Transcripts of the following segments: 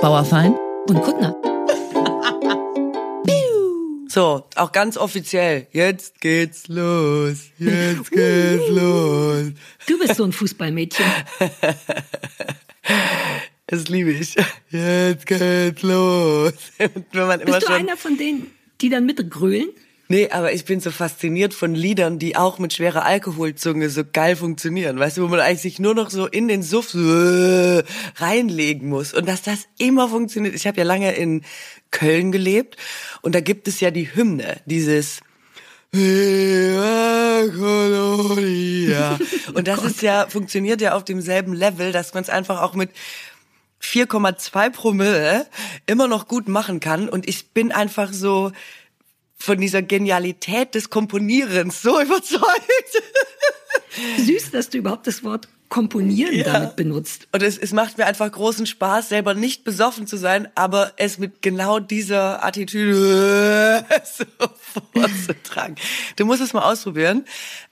Bauerfein und Kuttner. So, auch ganz offiziell. Jetzt geht's los. Jetzt geht's los. Du bist so ein Fußballmädchen. Das liebe ich. Jetzt geht's los. Wenn man immer bist du einer von denen, die dann mitgrölen? Nee, aber ich bin so fasziniert von Liedern, die auch mit schwerer Alkoholzunge so geil funktionieren. Weißt du, wo man eigentlich sich nur noch so in den Suff so reinlegen muss. Und dass das immer funktioniert. Ich habe ja lange in Köln gelebt und da gibt es ja die Hymne, dieses Kolonia. Und das ist ja, funktioniert ja auf demselben Level, dass man es einfach auch mit 4,2 Promille immer noch gut machen kann. Und ich bin einfach so, von dieser Genialität des Komponierens so überzeugt. Süß, dass du überhaupt das Wort Komponieren ja. damit benutzt. Und es, es macht mir einfach großen Spaß, selber nicht besoffen zu sein, aber es mit genau dieser Attitüde so vorzutragen. Du musst es mal ausprobieren.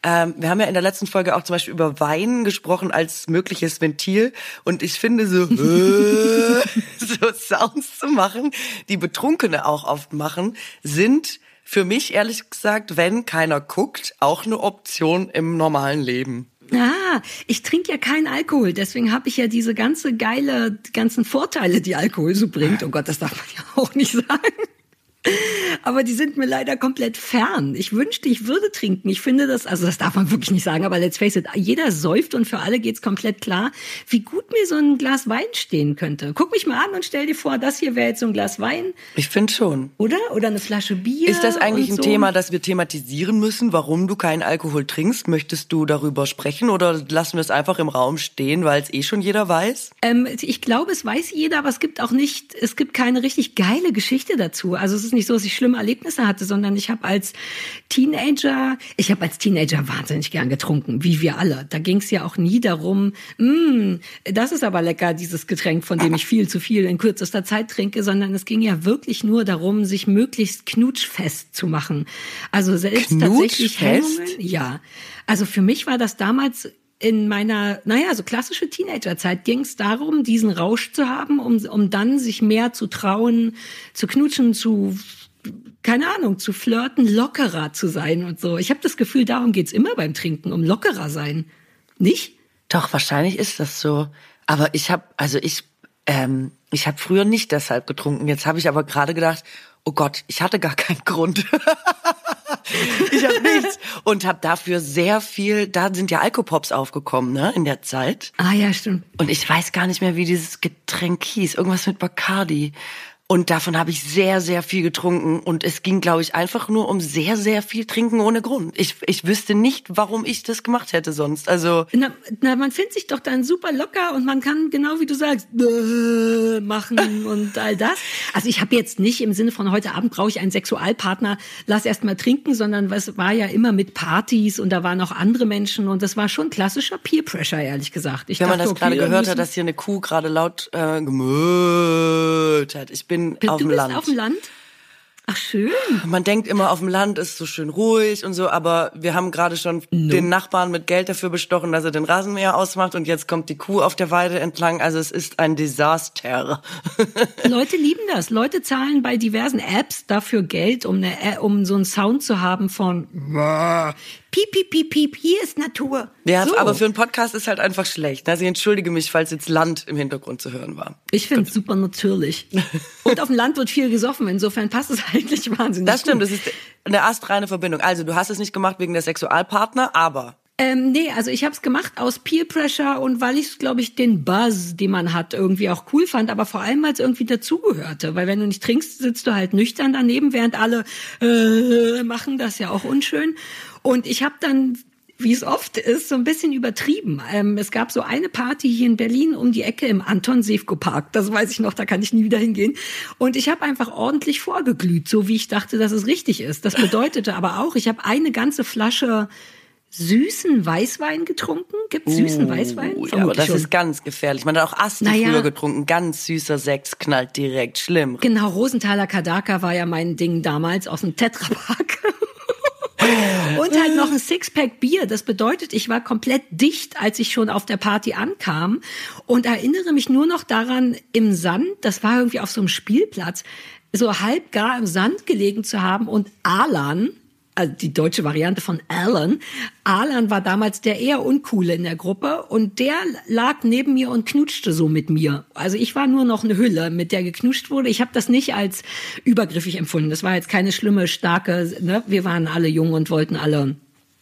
Ähm, wir haben ja in der letzten Folge auch zum Beispiel über Wein gesprochen als mögliches Ventil. Und ich finde so, so Sounds zu machen, die Betrunkene auch oft machen, sind für mich ehrlich gesagt, wenn keiner guckt, auch eine Option im normalen Leben. Ah, ich trinke ja keinen Alkohol, deswegen habe ich ja diese ganze geile, die ganzen Vorteile, die Alkohol so bringt. Oh Gott, das darf man ja auch nicht sagen. Aber die sind mir leider komplett fern. Ich wünschte, ich würde trinken. Ich finde das, also das darf man wirklich nicht sagen, aber let's face it, jeder säuft und für alle geht's komplett klar, wie gut mir so ein Glas Wein stehen könnte. Guck mich mal an und stell dir vor, das hier wäre jetzt so ein Glas Wein. Ich finde schon. Oder? Oder eine Flasche Bier. Ist das eigentlich ein so. Thema, das wir thematisieren müssen, warum du keinen Alkohol trinkst? Möchtest du darüber sprechen oder lassen wir es einfach im Raum stehen, weil es eh schon jeder weiß? Ähm, ich glaube, es weiß jeder, aber es gibt auch nicht, es gibt keine richtig geile Geschichte dazu. Also es ist nicht so, dass ich schlimme Erlebnisse hatte, sondern ich habe als Teenager, ich habe als Teenager wahnsinnig gern getrunken, wie wir alle. Da ging es ja auch nie darum, mm, das ist aber lecker, dieses Getränk, von dem ich viel zu viel in kürzester Zeit trinke, sondern es ging ja wirklich nur darum, sich möglichst knutschfest zu machen. Also selbst tatsächlich Hemmungen, ja. Also für mich war das damals in meiner, naja, so klassische Teenagerzeit ging es darum, diesen Rausch zu haben, um, um dann sich mehr zu trauen, zu knutschen, zu, keine Ahnung, zu flirten, lockerer zu sein und so. Ich habe das Gefühl, darum geht's immer beim Trinken, um lockerer sein. Nicht? Doch, wahrscheinlich ist das so. Aber ich habe, also ich, ähm, ich habe früher nicht deshalb getrunken. Jetzt habe ich aber gerade gedacht, oh Gott, ich hatte gar keinen Grund. ich habe nichts und habe dafür sehr viel. Da sind ja Alkopops aufgekommen, ne, in der Zeit. Ah ja, stimmt. Und ich weiß gar nicht mehr, wie dieses Getränk hieß. Irgendwas mit Bacardi. Und davon habe ich sehr, sehr viel getrunken. Und es ging, glaube ich, einfach nur um sehr, sehr viel Trinken ohne Grund. Ich, ich wüsste nicht, warum ich das gemacht hätte sonst. Also na, na, man findet sich doch dann super locker und man kann genau wie du sagst machen und all das. Also ich habe jetzt nicht im Sinne von heute Abend brauche ich einen Sexualpartner, lass erst mal trinken, sondern was war ja immer mit Partys und da waren auch andere Menschen und das war schon klassischer Peer Pressure, ehrlich gesagt. Ich Wenn man das okay, gerade gehört hat, dass hier eine Kuh gerade laut äh, gemöht hat. Ich bin bin du auf dem bist Land. auf dem Land? Ach schön. Man denkt immer, auf dem Land ist so schön ruhig und so, aber wir haben gerade schon no. den Nachbarn mit Geld dafür bestochen, dass er den Rasenmäher ausmacht und jetzt kommt die Kuh auf der Weide entlang. Also es ist ein Desaster. Leute lieben das. Leute zahlen bei diversen Apps dafür Geld, um, eine, um so einen Sound zu haben von piep, piep, piep, piep, hier ist Natur. Ja, so. aber für einen Podcast ist halt einfach schlecht. Also ich entschuldige mich, falls jetzt Land im Hintergrund zu hören war. Ich finde es super natürlich. Und auf dem Land wird viel gesoffen, insofern passt es eigentlich wahnsinnig Das stimmt, gut. das ist eine astreine Verbindung. Also du hast es nicht gemacht wegen der Sexualpartner, aber ähm, nee, also ich habe es gemacht aus Peer Pressure und weil ich, glaube ich, den Buzz, den man hat, irgendwie auch cool fand, aber vor allem, weil es irgendwie dazugehörte. Weil wenn du nicht trinkst, sitzt du halt nüchtern daneben, während alle äh, machen das ja auch unschön. Und ich habe dann wie es oft ist, so ein bisschen übertrieben. Ähm, es gab so eine Party hier in Berlin um die Ecke im Anton Sefko Park. Das weiß ich noch, da kann ich nie wieder hingehen. Und ich habe einfach ordentlich vorgeglüht, so wie ich dachte, dass es richtig ist. Das bedeutete aber auch, ich habe eine ganze Flasche süßen Weißwein getrunken? Gibt süßen uh, Weißwein? Vermutlich ja, aber das schon. ist ganz gefährlich. Man hat auch Asti naja, früher getrunken. Ganz süßer Sex knallt direkt. Schlimm. Genau, Rosenthaler Kadaka war ja mein Ding damals aus dem Tetrapack. Und halt noch ein Sixpack Bier. Das bedeutet, ich war komplett dicht, als ich schon auf der Party ankam und erinnere mich nur noch daran, im Sand, das war irgendwie auf so einem Spielplatz, so halb gar im Sand gelegen zu haben und Alan, also die deutsche Variante von Alan. Alan war damals der eher uncoole in der Gruppe und der lag neben mir und knutschte so mit mir. Also ich war nur noch eine Hülle, mit der geknutscht wurde. Ich habe das nicht als übergriffig empfunden. Das war jetzt keine schlimme, starke, ne? wir waren alle jung und wollten alle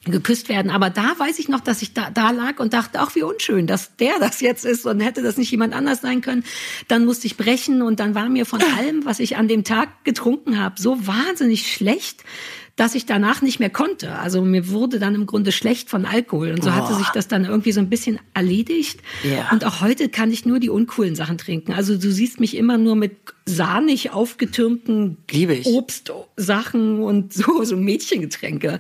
geküsst werden. Aber da weiß ich noch, dass ich da, da lag und dachte, ach, wie unschön, dass der das jetzt ist und hätte das nicht jemand anders sein können. Dann musste ich brechen und dann war mir von allem, was ich an dem Tag getrunken habe, so wahnsinnig schlecht, dass ich danach nicht mehr konnte. Also mir wurde dann im Grunde schlecht von Alkohol und so hatte sich das dann irgendwie so ein bisschen erledigt. Ja. Und auch heute kann ich nur die uncoolen Sachen trinken. Also du siehst mich immer nur mit sahnig aufgetürmten. Obstsachen und so, so Mädchengetränke.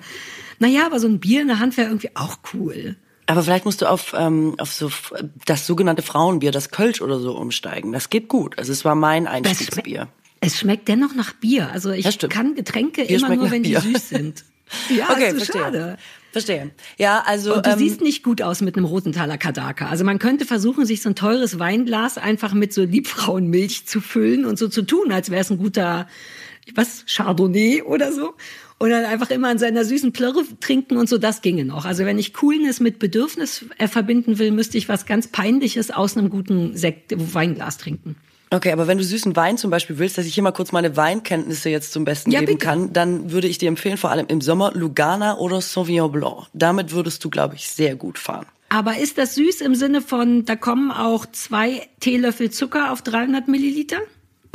Naja, aber so ein Bier in der Hand wäre irgendwie auch cool. Aber vielleicht musst du auf, ähm, auf so das sogenannte Frauenbier, das Kölsch oder so umsteigen. Das geht gut. Also es war mein Einstiegsbier. Es schmeckt dennoch nach Bier. Also ich kann Getränke Bier immer nur, wenn Bier. die süß sind. Ja, okay, ist so verstehe. schade. Verstehe. Ja, also Und du ähm, siehst nicht gut aus mit einem Rosenthaler Kadaka. Also man könnte versuchen, sich so ein teures Weinglas einfach mit so Liebfrauenmilch zu füllen und so zu tun, als wäre es ein guter, was, Chardonnay oder so. Und dann einfach immer an seiner süßen Plörre trinken und so, das ginge noch. Also wenn ich Coolness mit Bedürfnis äh, verbinden will, müsste ich was ganz Peinliches aus einem guten Sekt, Weinglas trinken. Okay, aber wenn du süßen Wein zum Beispiel willst, dass ich hier mal kurz meine Weinkenntnisse jetzt zum Besten Ja, geben bitte. kann, dann würde ich dir empfehlen, vor allem im Sommer Lugana oder Sauvignon Blanc. Damit würdest du, glaube ich, sehr gut fahren. Aber ist das süß im Sinne von, da kommen auch zwei Teelöffel Zucker auf 300 Milliliter?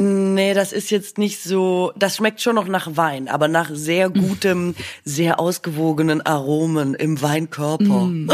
Nee, das ist jetzt nicht so, das schmeckt schon noch nach Wein, aber nach sehr gutem, sehr ausgewogenen Aromen im Weinkörper. Und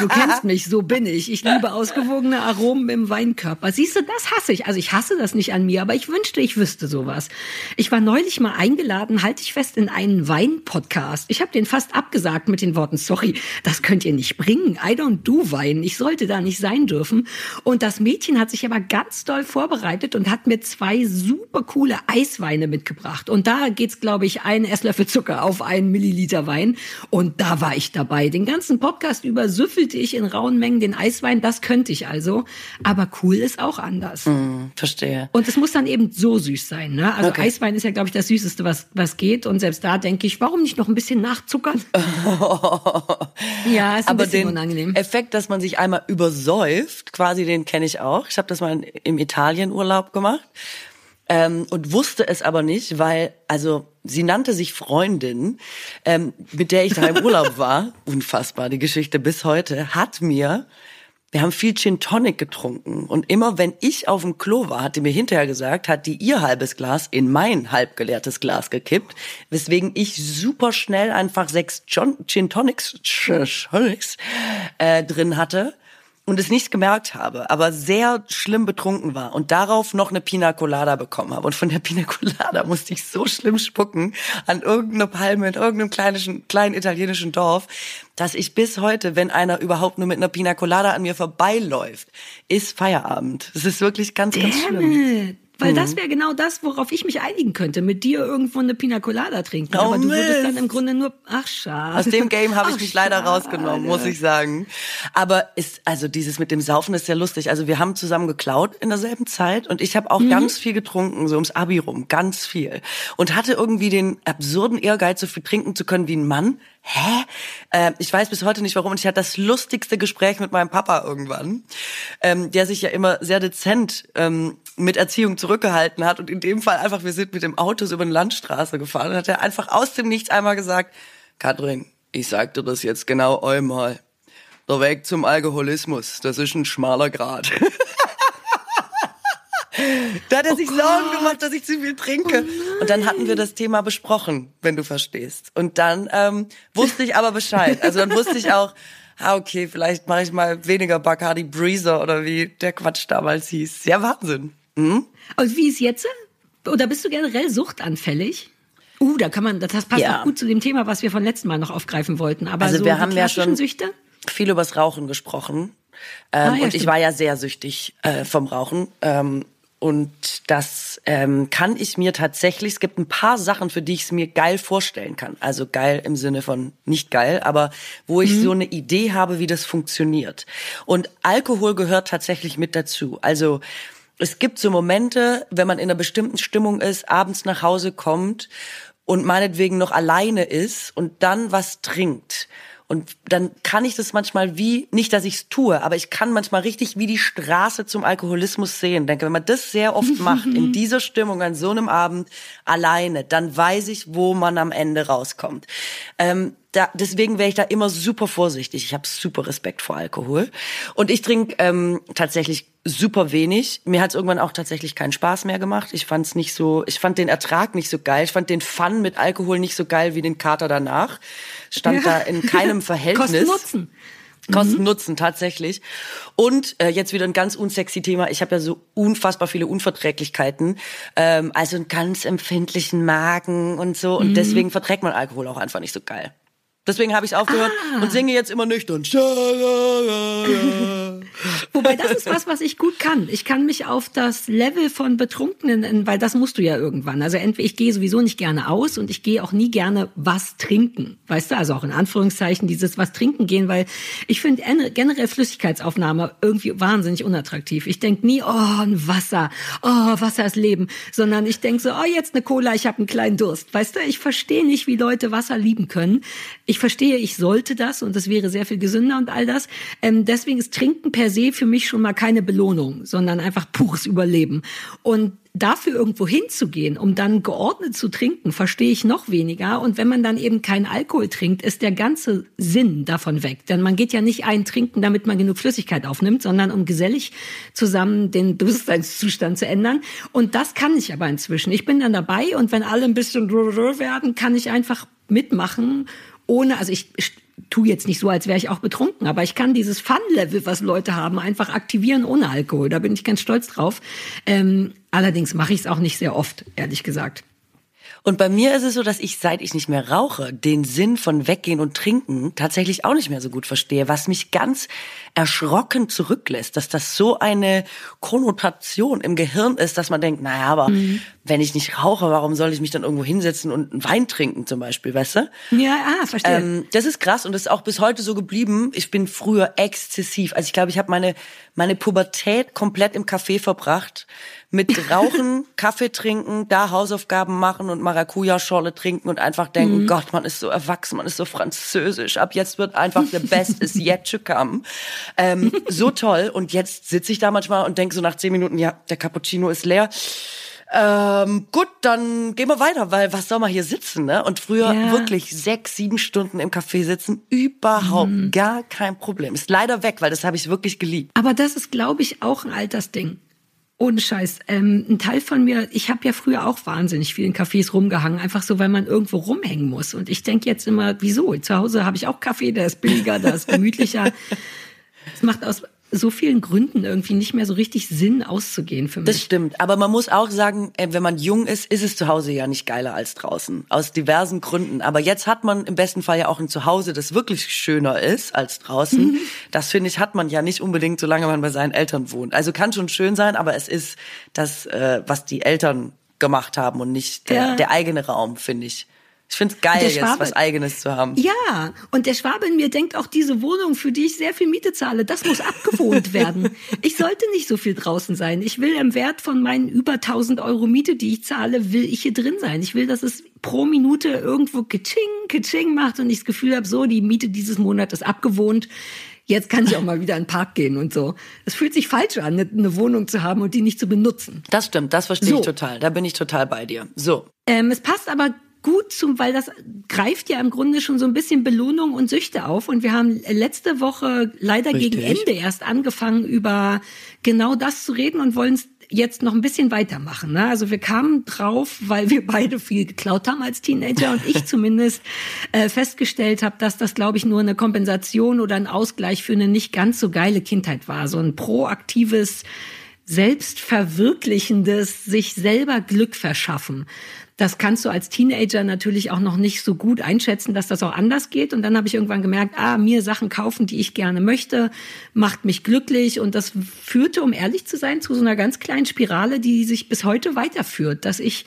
du kennst mich, so bin ich. Ich liebe ausgewogene Aromen im Weinkörper. Siehst du, das hasse ich. Also ich hasse das nicht an mir, aber ich wünschte, ich wüsste sowas. Ich war neulich mal eingeladen, halte ich fest, in einen Wein-Podcast. Ich habe den fast abgesagt mit den Worten, sorry, das könnt ihr nicht bringen. I don't do Wein. Ich sollte da nicht sein dürfen. Und das Mädchen hat sich aber ganz doll vorbereitet und hat mir zwei super coole Eisweine mitgebracht. Und da geht's, glaube ich, ein Esslöffel Zucker auf einen Milliliter Wein. Und da war ich dabei. Den ganzen Podcast über süffelte ich in rauen Mengen den Eiswein. Das könnte ich also. Aber cool ist auch anders. Hm, verstehe. Und es muss dann eben so süß sein. Ne? Also Okay. Eiswein ist ja, glaube ich, das Süßeste, was, was geht. Und selbst da denke ich, warum nicht noch ein bisschen nachzuckern? ja, ist ein Aber bisschen unangenehm. Effekt, dass man sich einmal übersäuft, quasi den kenne ich auch. Ich habe das mal im Italienurlaub gemacht ähm, und wusste es aber nicht, weil also sie nannte sich Freundin, ähm, mit der ich da im Urlaub war. Unfassbar, die Geschichte bis heute. Hat mir wir haben viel Gin Tonic getrunken. Und immer wenn ich auf dem Klo war, hat die mir hinterher gesagt, hat die ihr halbes Glas in mein halb geleertes Glas gekippt, weswegen ich super schnell einfach sechs John Gin Tonics äh, drin hatte und es nicht gemerkt habe, aber sehr schlimm betrunken war und darauf noch eine Pina Colada bekommen habe. Und von der Pina Colada musste ich so schlimm spucken an irgendeine Palme in irgendeinem kleinen, kleinen italienischen Dorf, dass ich bis heute, wenn einer überhaupt nur mit einer Pina Colada an mir vorbeiläuft, ist Feierabend. Es ist wirklich ganz, ganz schlimm. Damn it. Weil Mhm. das wäre genau das, worauf ich mich einigen könnte. Mit dir irgendwo eine Pina Colada trinken. Oh, Aber du würdest Mist. dann im Grunde nur, ach schade. Aus dem Game habe ich mich leider schade. rausgenommen, muss ich sagen. Aber ist also dieses mit dem Saufen ist sehr lustig. Also wir haben zusammen geklaut in derselben Zeit und ich habe auch ganz viel getrunken, so ums Abi rum, ganz viel und hatte irgendwie den absurden Ehrgeiz, so viel trinken zu können wie ein Mann. Hä? Äh, ich weiß bis heute nicht warum. Und ich hatte das lustigste Gespräch mit meinem Papa irgendwann, ähm, der sich ja immer sehr dezent ähm, mit Erziehung zurückgehalten hat. Und in dem Fall einfach, wir sind mit dem Auto über eine Landstraße gefahren und hat er einfach aus dem Nichts einmal gesagt, Katrin, ich sag dir das jetzt genau einmal. Der Weg zum Alkoholismus, das ist ein schmaler Grad. da hat er sich Sorgen gemacht, dass ich zu viel trinke. und dann hatten wir das Thema besprochen, wenn du verstehst. Und dann ähm, wusste ich aber Bescheid. Also dann wusste ich auch, ah, okay, vielleicht mache ich mal weniger Bacardi Breezer oder wie der Quatsch damals hieß. Ja, Wahnsinn. Mhm. Und wie ist jetzt? Oder bist du generell suchtanfällig? Uh, da kann man, das passt Ja. auch gut zu dem Thema, was wir von letztem Mal noch aufgreifen wollten. Aber Also so wir haben ja schon- Süchte? viel übers Rauchen gesprochen. Ähm, Ah, ja, und ich stimmt. war ja sehr süchtig äh, vom Rauchen. Ähm, Und das ähm, kann ich mir tatsächlich, es gibt ein paar Sachen, für die ich es mir geil vorstellen kann. Also geil im Sinne von nicht geil, aber wo ich mhm. so eine Idee habe, wie das funktioniert. Und Alkohol gehört tatsächlich mit dazu. Also es gibt so Momente, wenn man in einer bestimmten Stimmung ist, abends nach Hause kommt und meinetwegen noch alleine ist und dann was trinkt und dann kann ich das manchmal wie, nicht, dass ich es tue, aber ich kann manchmal richtig wie die Straße zum Alkoholismus sehen. Denke, wenn man das sehr oft macht, in dieser Stimmung an so einem Abend alleine, dann weiß ich, wo man am Ende rauskommt. Ähm, da, deswegen wäre ich da immer super vorsichtig. Ich habe super Respekt vor Alkohol. Und ich trinke ähm, tatsächlich super wenig. Mir hat es irgendwann auch tatsächlich keinen Spaß mehr gemacht. Ich fand es nicht so, ich fand den Ertrag nicht so geil. Ich fand den Fun mit Alkohol nicht so geil wie den Kater danach. Stand ja. da in keinem Verhältnis. Kosten Nutzen. Kosten mhm. Nutzen tatsächlich. Und äh, jetzt wieder ein ganz unsexy Thema. Ich habe ja so unfassbar viele Unverträglichkeiten, ähm, also einen ganz empfindlichen Magen und so. Und mhm. deswegen verträgt man Alkohol auch einfach nicht so geil. Deswegen habe ich aufgehört ah. und singe jetzt immer nüchtern. Wobei das ist was, was ich gut kann. Ich kann mich auf das Level von Betrunkenen, weil das musst du ja irgendwann. Also entweder ich gehe sowieso nicht gerne aus und ich gehe auch nie gerne was trinken. Weißt du, also auch in Anführungszeichen dieses was trinken gehen, weil ich finde generell Flüssigkeitsaufnahme irgendwie wahnsinnig unattraktiv. Ich denk nie, oh, ein Wasser, oh, Wasser ist Leben, sondern ich denk so, oh, jetzt eine Cola, ich habe einen kleinen Durst. Weißt du, ich verstehe nicht, wie Leute Wasser lieben können. Ich ich verstehe, ich sollte das und das wäre sehr viel gesünder und all das. Ähm, deswegen ist Trinken per se für mich schon mal keine Belohnung, sondern einfach pures Überleben. Und dafür irgendwo hinzugehen, um dann geordnet zu trinken, verstehe ich noch weniger. Und wenn man dann eben keinen Alkohol trinkt, ist der ganze Sinn davon weg. Denn man geht ja nicht ein trinken, damit man genug Flüssigkeit aufnimmt, sondern um gesellig zusammen den Bewusstseinszustand zu ändern. Und das kann ich aber inzwischen. Ich bin dann dabei und wenn alle ein bisschen werden, kann ich einfach mitmachen ohne, also ich, ich tu jetzt nicht so, als wäre ich auch betrunken, aber ich kann dieses Fun-Level, was Leute haben, einfach aktivieren ohne Alkohol. Da bin ich ganz stolz drauf. Ähm, allerdings mache ich es auch nicht sehr oft, ehrlich gesagt. Und bei mir ist es so, dass ich, seit ich nicht mehr rauche, den Sinn von Weggehen und Trinken tatsächlich auch nicht mehr so gut verstehe, was mich ganz erschrocken zurücklässt, dass das so eine Konnotation im Gehirn ist, dass man denkt, naja, aber mhm. wenn ich nicht rauche, warum soll ich mich dann irgendwo hinsetzen und einen Wein trinken zum Beispiel, weißt du? Ja, ah, verstehe. Ähm, das ist krass und das ist auch bis heute so geblieben. Ich bin früher exzessiv. Also ich glaube, ich habe meine, meine Pubertät komplett im Café verbracht mit Rauchen, Kaffee trinken, da Hausaufgaben machen und Maracuja-Schorle trinken und einfach denken, mhm. Gott, man ist so erwachsen, man ist so französisch. Ab jetzt wird einfach the best is yet to come. Ähm, so toll. Und jetzt sitze ich da manchmal und denke so nach zehn Minuten, ja, der Cappuccino ist leer. Ähm, gut, dann gehen wir weiter, weil was soll man hier sitzen, ne? Und früher ja. wirklich sechs, sieben Stunden im Café sitzen, überhaupt mhm. gar kein Problem. Ist leider weg, weil das habe ich wirklich geliebt. Aber das ist, glaube ich, auch ein Altersding. Ohne Scheiß. Ähm, ein Teil von mir, ich habe ja früher auch wahnsinnig viel in Cafés rumgehangen, einfach so, weil man irgendwo rumhängen muss. Und ich denke jetzt immer, wieso? Zu Hause habe ich auch Kaffee, der ist billiger, der ist gemütlicher. Es macht aus so vielen Gründen irgendwie nicht mehr so richtig Sinn auszugehen für mich. Das stimmt, aber man muss auch sagen, äh, wenn man jung ist, ist es zu Hause ja nicht geiler als draußen. Aus diversen Gründen. Aber jetzt hat man im besten Fall ja auch ein Zuhause, das wirklich schöner ist als draußen. Mhm. Das finde ich, hat man ja nicht unbedingt, solange man bei seinen Eltern wohnt. Also kann schon schön sein, aber es ist das, äh, was die Eltern gemacht haben und nicht der, ja. der eigene Raum, finde ich. Ich finde es geil, jetzt was Eigenes zu haben. Ja, und der Schwabe in mir denkt auch, diese Wohnung, für die ich sehr viel Miete zahle, das muss abgewohnt werden. Ich sollte nicht so viel draußen sein. Ich will im Wert von meinen über 1000 Euro Miete, die ich zahle, will ich hier drin sein. Ich will, dass es pro Minute irgendwo kitsching, kitsching macht und ich das Gefühl habe, so, die Miete dieses Monat ist abgewohnt. Jetzt kann ich auch mal wieder in den Park gehen und so. Es fühlt sich falsch an, eine Wohnung zu haben und die nicht zu benutzen. Das stimmt, das verstehe so. ich total. Da bin ich total bei dir. So. Ähm, es passt aber gut zum, weil das greift ja im Grunde schon so ein bisschen Belohnung und Süchte auf. Und wir haben letzte Woche leider Richtig. gegen Ende erst angefangen, über genau das zu reden und wollen es jetzt noch ein bisschen weitermachen. Ne? Also wir kamen drauf, weil wir beide viel geklaut haben als Teenager und ich zumindest äh, festgestellt habe, dass das, glaube ich, nur eine Kompensation oder ein Ausgleich für eine nicht ganz so geile Kindheit war. So ein proaktives selbstverwirklichendes, sich selber Glück verschaffen. Das kannst du als Teenager natürlich auch noch nicht so gut einschätzen, dass das auch anders geht. Und dann habe ich irgendwann gemerkt, ah, mir Sachen kaufen, die ich gerne möchte, macht mich glücklich. Und das führte, um ehrlich zu sein, zu so einer ganz kleinen Spirale, die sich bis heute weiterführt, dass ich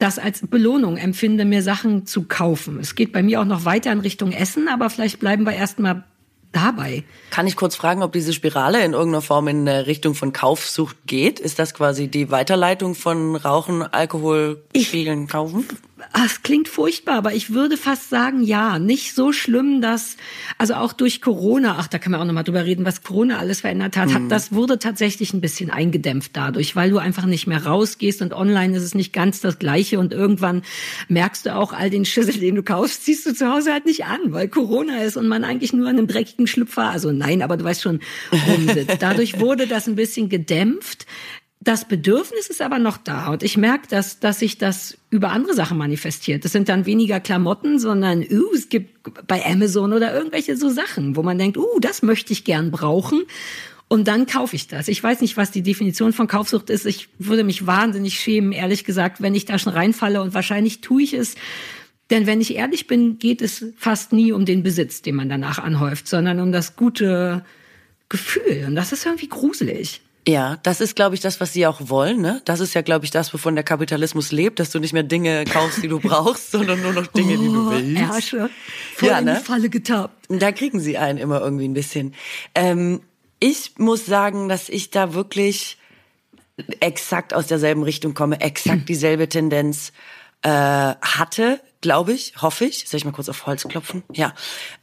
das als Belohnung empfinde, mir Sachen zu kaufen. Es geht bei mir auch noch weiter in Richtung Essen, aber vielleicht bleiben wir erstmal dabei. Kann ich kurz fragen, ob diese Spirale in irgendeiner Form in Richtung von Kaufsucht geht? Ist das quasi die Weiterleitung von Rauchen, Alkohol, Spielen, Kaufen? Ah, es klingt furchtbar, aber ich würde fast sagen, ja, nicht so schlimm, dass, also auch durch Corona, ach, da kann man auch nochmal drüber reden, was Corona alles verändert hat, mhm. hat, das wurde tatsächlich ein bisschen eingedämpft dadurch, weil du einfach nicht mehr rausgehst und online ist es nicht ganz das Gleiche und irgendwann merkst du auch all den Schüssel, den du kaufst, ziehst du zu Hause halt nicht an, weil Corona ist und man eigentlich nur in einem dreckigen Schlüpfer, also nein, aber du weißt schon, rumsitzt. Dadurch wurde das ein bisschen gedämpft. Das Bedürfnis ist aber noch da und ich merke, dass, dass sich das über andere Sachen manifestiert. Das sind dann weniger Klamotten, sondern uh, es gibt bei Amazon oder irgendwelche so Sachen, wo man denkt, uh, das möchte ich gern brauchen. Und dann kaufe ich das. Ich weiß nicht, was die Definition von Kaufsucht ist. Ich würde mich wahnsinnig schämen, ehrlich gesagt, wenn ich da schon reinfalle. Und wahrscheinlich tue ich es. Denn wenn ich ehrlich bin, geht es fast nie um den Besitz, den man danach anhäuft, sondern um das gute Gefühl. Und das ist irgendwie gruselig. Ja, das ist, glaube ich, das, was sie auch wollen. Ne? Das ist ja, glaube ich, das, wovon der Kapitalismus lebt, dass du nicht mehr Dinge kaufst, die du brauchst, sondern nur noch Dinge, oh, die du oh, willst. Ärsche, voll ja, in die ne? Falle getappt. Da kriegen sie einen immer irgendwie ein bisschen. Ähm, ich muss sagen, dass ich da wirklich exakt aus derselben Richtung komme, exakt dieselbe Tendenz äh, hatte glaube ich, hoffe ich. Soll ich mal kurz auf Holz klopfen? Ja.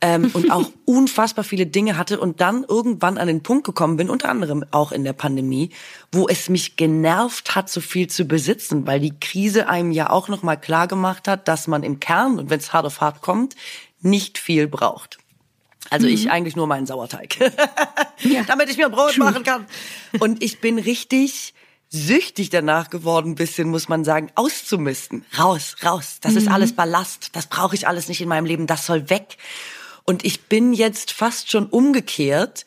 Ähm, und auch unfassbar viele Dinge hatte und dann irgendwann an den Punkt gekommen bin, unter anderem auch in der Pandemie, wo es mich genervt hat, so viel zu besitzen, weil die Krise einem ja auch nochmal klar gemacht hat, dass man im Kern, und wenn es hart auf hart kommt, nicht viel braucht. Also mhm. ich eigentlich nur meinen Sauerteig, ja. damit ich mir Brot machen kann. Und ich bin richtig süchtig danach geworden, bisschen, muss man sagen, auszumisten. Raus, raus. Das mhm. ist alles Ballast. Das brauche ich alles nicht in meinem Leben. Das soll weg. Und ich bin jetzt fast schon umgekehrt,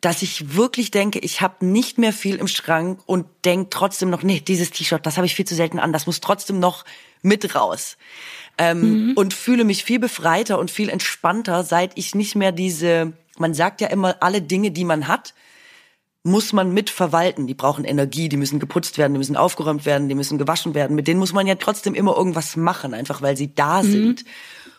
dass ich wirklich denke, ich habe nicht mehr viel im Schrank und denk trotzdem noch, nee, dieses T-Shirt, das habe ich viel zu selten an. Das muss trotzdem noch mit raus. Ähm, mhm. Und fühle mich viel befreiter und viel entspannter, seit ich nicht mehr diese, man sagt ja immer, alle Dinge, die man hat, muss man mitverwalten. Die brauchen Energie, die müssen geputzt werden, die müssen aufgeräumt werden, die müssen gewaschen werden. Mit denen muss man ja trotzdem immer irgendwas machen, einfach weil sie da mhm. sind.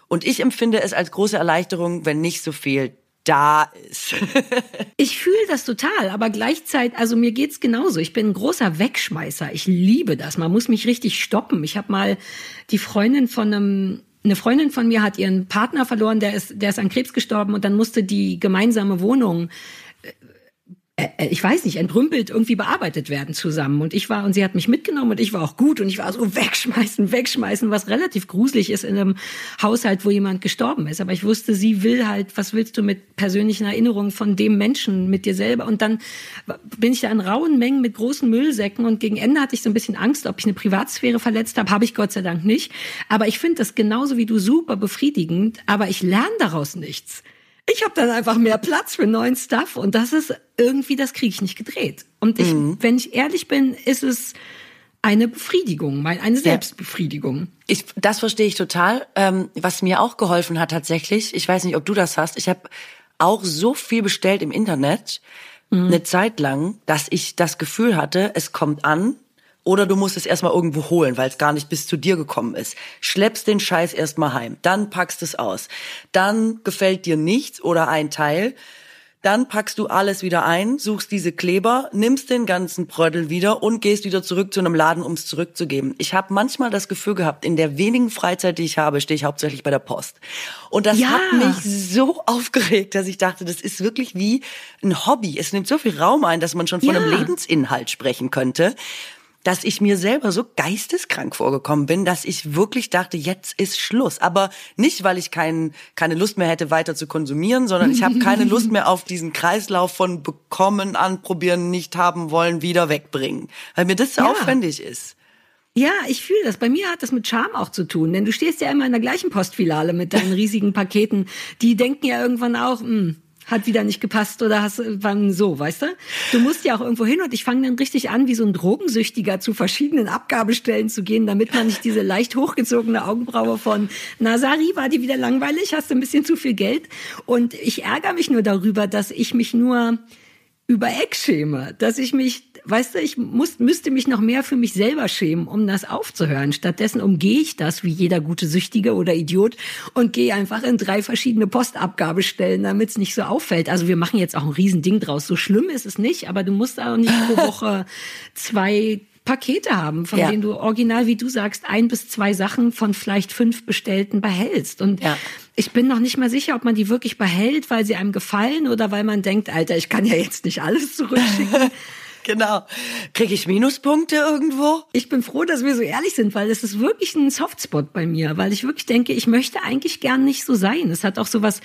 Und ich empfinde es als große Erleichterung, wenn nicht so viel da ist. ich fühle das total, aber gleichzeitig, also mir geht's genauso. Ich bin ein großer Wegschmeißer. Ich liebe das. Man muss mich richtig stoppen. Ich habe mal die Freundin von einem eine Freundin von mir hat ihren Partner verloren, der ist, der ist an Krebs gestorben und dann musste die gemeinsame Wohnung äh, ich weiß nicht, entrümpelt irgendwie bearbeitet werden zusammen. Und ich war, und sie hat mich mitgenommen und ich war auch gut und ich war so wegschmeißen, wegschmeißen, was relativ gruselig ist in einem Haushalt, wo jemand gestorben ist. Aber ich wusste, sie will halt, was willst du mit persönlichen Erinnerungen von dem Menschen, mit dir selber? Und dann bin ich da in rauen Mengen mit großen Müllsäcken und gegen Ende hatte ich so ein bisschen Angst, ob ich eine Privatsphäre verletzt habe. Habe ich Gott sei Dank nicht. Aber ich finde das genauso wie du super befriedigend, aber ich lerne daraus nichts. Ich habe dann einfach mehr Platz für neuen Stuff und das ist irgendwie, das kriege ich nicht gedreht. Und ich, mhm. wenn ich ehrlich bin, ist es eine Befriedigung, eine Selbstbefriedigung. Ich, das verstehe ich total. Ähm, was mir auch geholfen hat tatsächlich, ich weiß nicht, ob du das hast, ich habe auch so viel bestellt im Internet, mhm. eine Zeit lang, dass ich das Gefühl hatte, es kommt an, oder du musst es erstmal irgendwo holen, weil es gar nicht bis zu dir gekommen ist. Schleppst den Scheiß erstmal heim, dann packst es aus. Dann gefällt dir nichts oder ein Teil. Dann packst du alles wieder ein, suchst diese Kleber, nimmst den ganzen Brödel wieder und gehst wieder zurück zu einem Laden, um es zurückzugeben. Ich habe manchmal das Gefühl gehabt, in der wenigen Freizeit, die ich habe, stehe ich hauptsächlich bei der Post. Und das ja. hat mich so aufgeregt, dass ich dachte, das ist wirklich wie ein Hobby. Es nimmt so viel Raum ein, dass man schon von ja. einem Lebensinhalt sprechen könnte dass ich mir selber so geisteskrank vorgekommen bin, dass ich wirklich dachte, jetzt ist Schluss. Aber nicht, weil ich kein, keine Lust mehr hätte, weiter zu konsumieren, sondern ich habe keine Lust mehr auf diesen Kreislauf von bekommen, anprobieren, nicht haben wollen, wieder wegbringen. Weil mir das so ja. aufwendig ist. Ja, ich fühle das. Bei mir hat das mit Charme auch zu tun, denn du stehst ja immer in der gleichen Postfiliale mit deinen riesigen Paketen. Die denken ja irgendwann auch, mh, hm, hat wieder nicht gepasst oder hast wann so, weißt du? Du musst ja auch irgendwo hin und ich fange dann richtig an, wie so ein Drogensüchtiger zu verschiedenen Abgabestellen zu gehen, damit man nicht diese leicht hochgezogene Augenbraue von Nasari war die wieder langweilig, hast du ein bisschen zu viel Geld und ich ärgere mich nur darüber, dass ich mich nur über Eck schäme, dass ich mich, weißt du, ich muss, müsste mich noch mehr für mich selber schämen, um das aufzuhören. Stattdessen umgehe ich das wie jeder gute Süchtige oder Idiot und gehe einfach in drei verschiedene Postabgabestellen, damit es nicht so auffällt. Also wir machen jetzt auch ein Riesending draus. So schlimm ist es nicht, aber du musst auch nicht pro Woche zwei Pakete haben, von ja. denen du original, wie du sagst, ein bis zwei Sachen von vielleicht fünf bestellten behältst. Und ja. ich bin noch nicht mal sicher, ob man die wirklich behält, weil sie einem gefallen oder weil man denkt, Alter, ich kann ja jetzt nicht alles zurückschicken. Genau. Kriege ich Minuspunkte irgendwo? Ich bin froh, dass wir so ehrlich sind, weil es ist wirklich ein Softspot bei mir, weil ich wirklich denke, ich möchte eigentlich gern nicht so sein. Es hat auch so was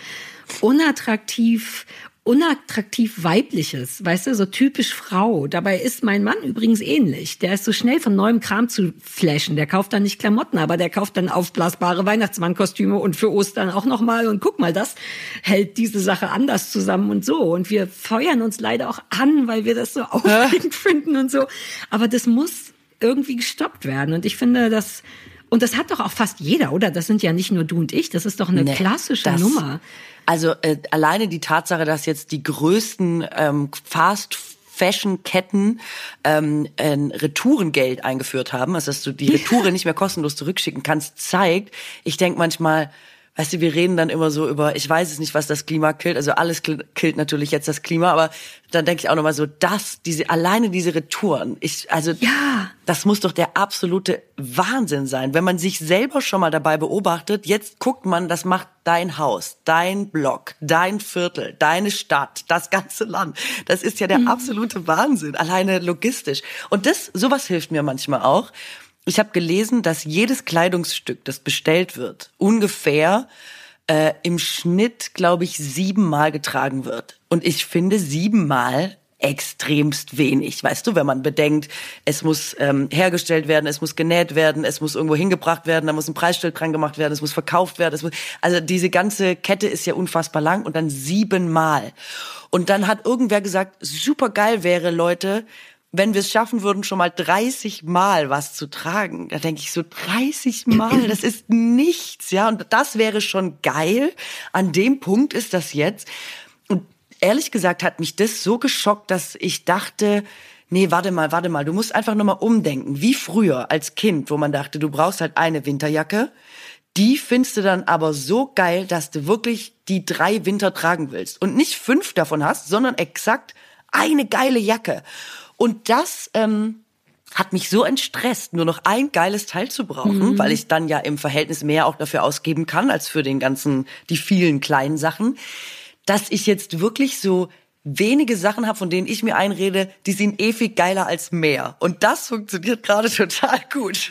unattraktiv unattraktiv weibliches, weißt du, so typisch Frau. Dabei ist mein Mann übrigens ähnlich. Der ist so schnell von neuem Kram zu flashen. Der kauft dann nicht Klamotten, aber der kauft dann aufblasbare Weihnachtsmannkostüme und für Ostern auch nochmal. Und guck mal, das hält diese Sache anders zusammen und so. Und wir feuern uns leider auch an, weil wir das so aufregend finden und so. Aber das muss irgendwie gestoppt werden. Und ich finde, dass und das hat doch auch fast jeder, oder? Das sind ja nicht nur du und ich, das ist doch eine nee, klassische Nummer. Also äh, alleine die Tatsache, dass jetzt die größten ähm, Fast Fashion-Ketten ähm, ein Retourengeld eingeführt haben, also dass du die Retoure nicht mehr kostenlos zurückschicken kannst, zeigt, ich denk manchmal, weißt du, wir reden dann immer so über, ich weiß es nicht, was das Klima killt, also alles killt natürlich jetzt das Klima, aber dann denke ich auch nochmal so, das, diese, alleine diese Retouren, ich, also, ja. das muss doch der absolute Wahnsinn sein, wenn man sich selber schon mal dabei beobachtet, jetzt guckt man, das macht dein Haus, dein Block, dein Viertel, deine Stadt, das ganze Land. Das ist ja der mhm. absolute Wahnsinn, alleine logistisch. Und das, sowas hilft mir manchmal auch ich habe gelesen, dass jedes Kleidungsstück, das bestellt wird, ungefähr äh, im Schnitt, glaube ich, siebenmal getragen wird. Und ich finde siebenmal extremst wenig. Weißt du, wenn man bedenkt, es muss ähm, hergestellt werden, es muss genäht werden, es muss irgendwo hingebracht werden, da muss ein Preisschild dran gemacht werden, es muss verkauft werden. Es muss, also diese ganze Kette ist ja unfassbar lang und dann siebenmal. Und dann hat irgendwer gesagt, super geil wäre, Leute, wenn wir es schaffen würden, schon mal 30 Mal was zu tragen, da denke ich so 30 Mal, das ist nichts, ja, und das wäre schon geil. An dem Punkt ist das jetzt. Und ehrlich gesagt hat mich das so geschockt, dass ich dachte, nee, warte mal, warte mal, du musst einfach nur mal umdenken, wie früher als Kind, wo man dachte, du brauchst halt eine Winterjacke. Die findest du dann aber so geil, dass du wirklich die drei Winter tragen willst und nicht fünf davon hast, sondern exakt eine geile Jacke. Und das ähm, hat mich so entstresst, nur noch ein geiles Teil zu brauchen, mhm. weil ich dann ja im Verhältnis mehr auch dafür ausgeben kann, als für den ganzen, die vielen kleinen Sachen, dass ich jetzt wirklich so wenige Sachen habe, von denen ich mir einrede, die sind eh viel geiler als mehr. Und das funktioniert gerade total gut.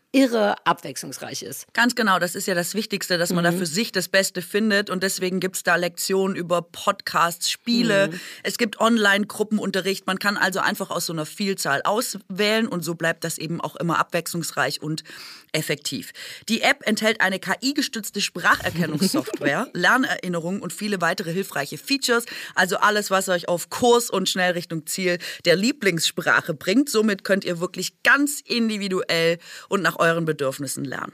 irre abwechslungsreich ist. Ganz genau, das ist ja das Wichtigste, dass man mhm. da für sich das Beste findet und deswegen gibt es da Lektionen über Podcasts, Spiele, mhm. es gibt Online-Gruppenunterricht, man kann also einfach aus so einer Vielzahl auswählen und so bleibt das eben auch immer abwechslungsreich und effektiv. Die App enthält eine KI-gestützte Spracherkennungssoftware, Lernerinnerungen und viele weitere hilfreiche Features. Also alles, was euch auf Kurs und schnell Richtung Ziel der Lieblingssprache bringt. Somit könnt ihr wirklich ganz individuell und nach euren Bedürfnissen lernen.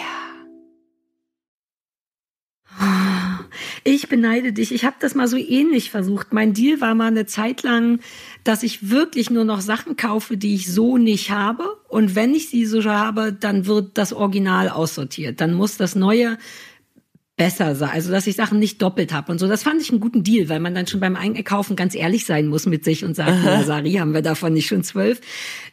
Ich beneide dich. Ich habe das mal so ähnlich versucht. Mein Deal war mal eine Zeit lang, dass ich wirklich nur noch Sachen kaufe, die ich so nicht habe. Und wenn ich sie so habe, dann wird das Original aussortiert. Dann muss das Neue besser sein. Also, dass ich Sachen nicht doppelt habe und so. Das fand ich einen guten Deal, weil man dann schon beim Einkaufen ganz ehrlich sein muss mit sich und sagt, na, Sari, haben wir davon nicht schon zwölf.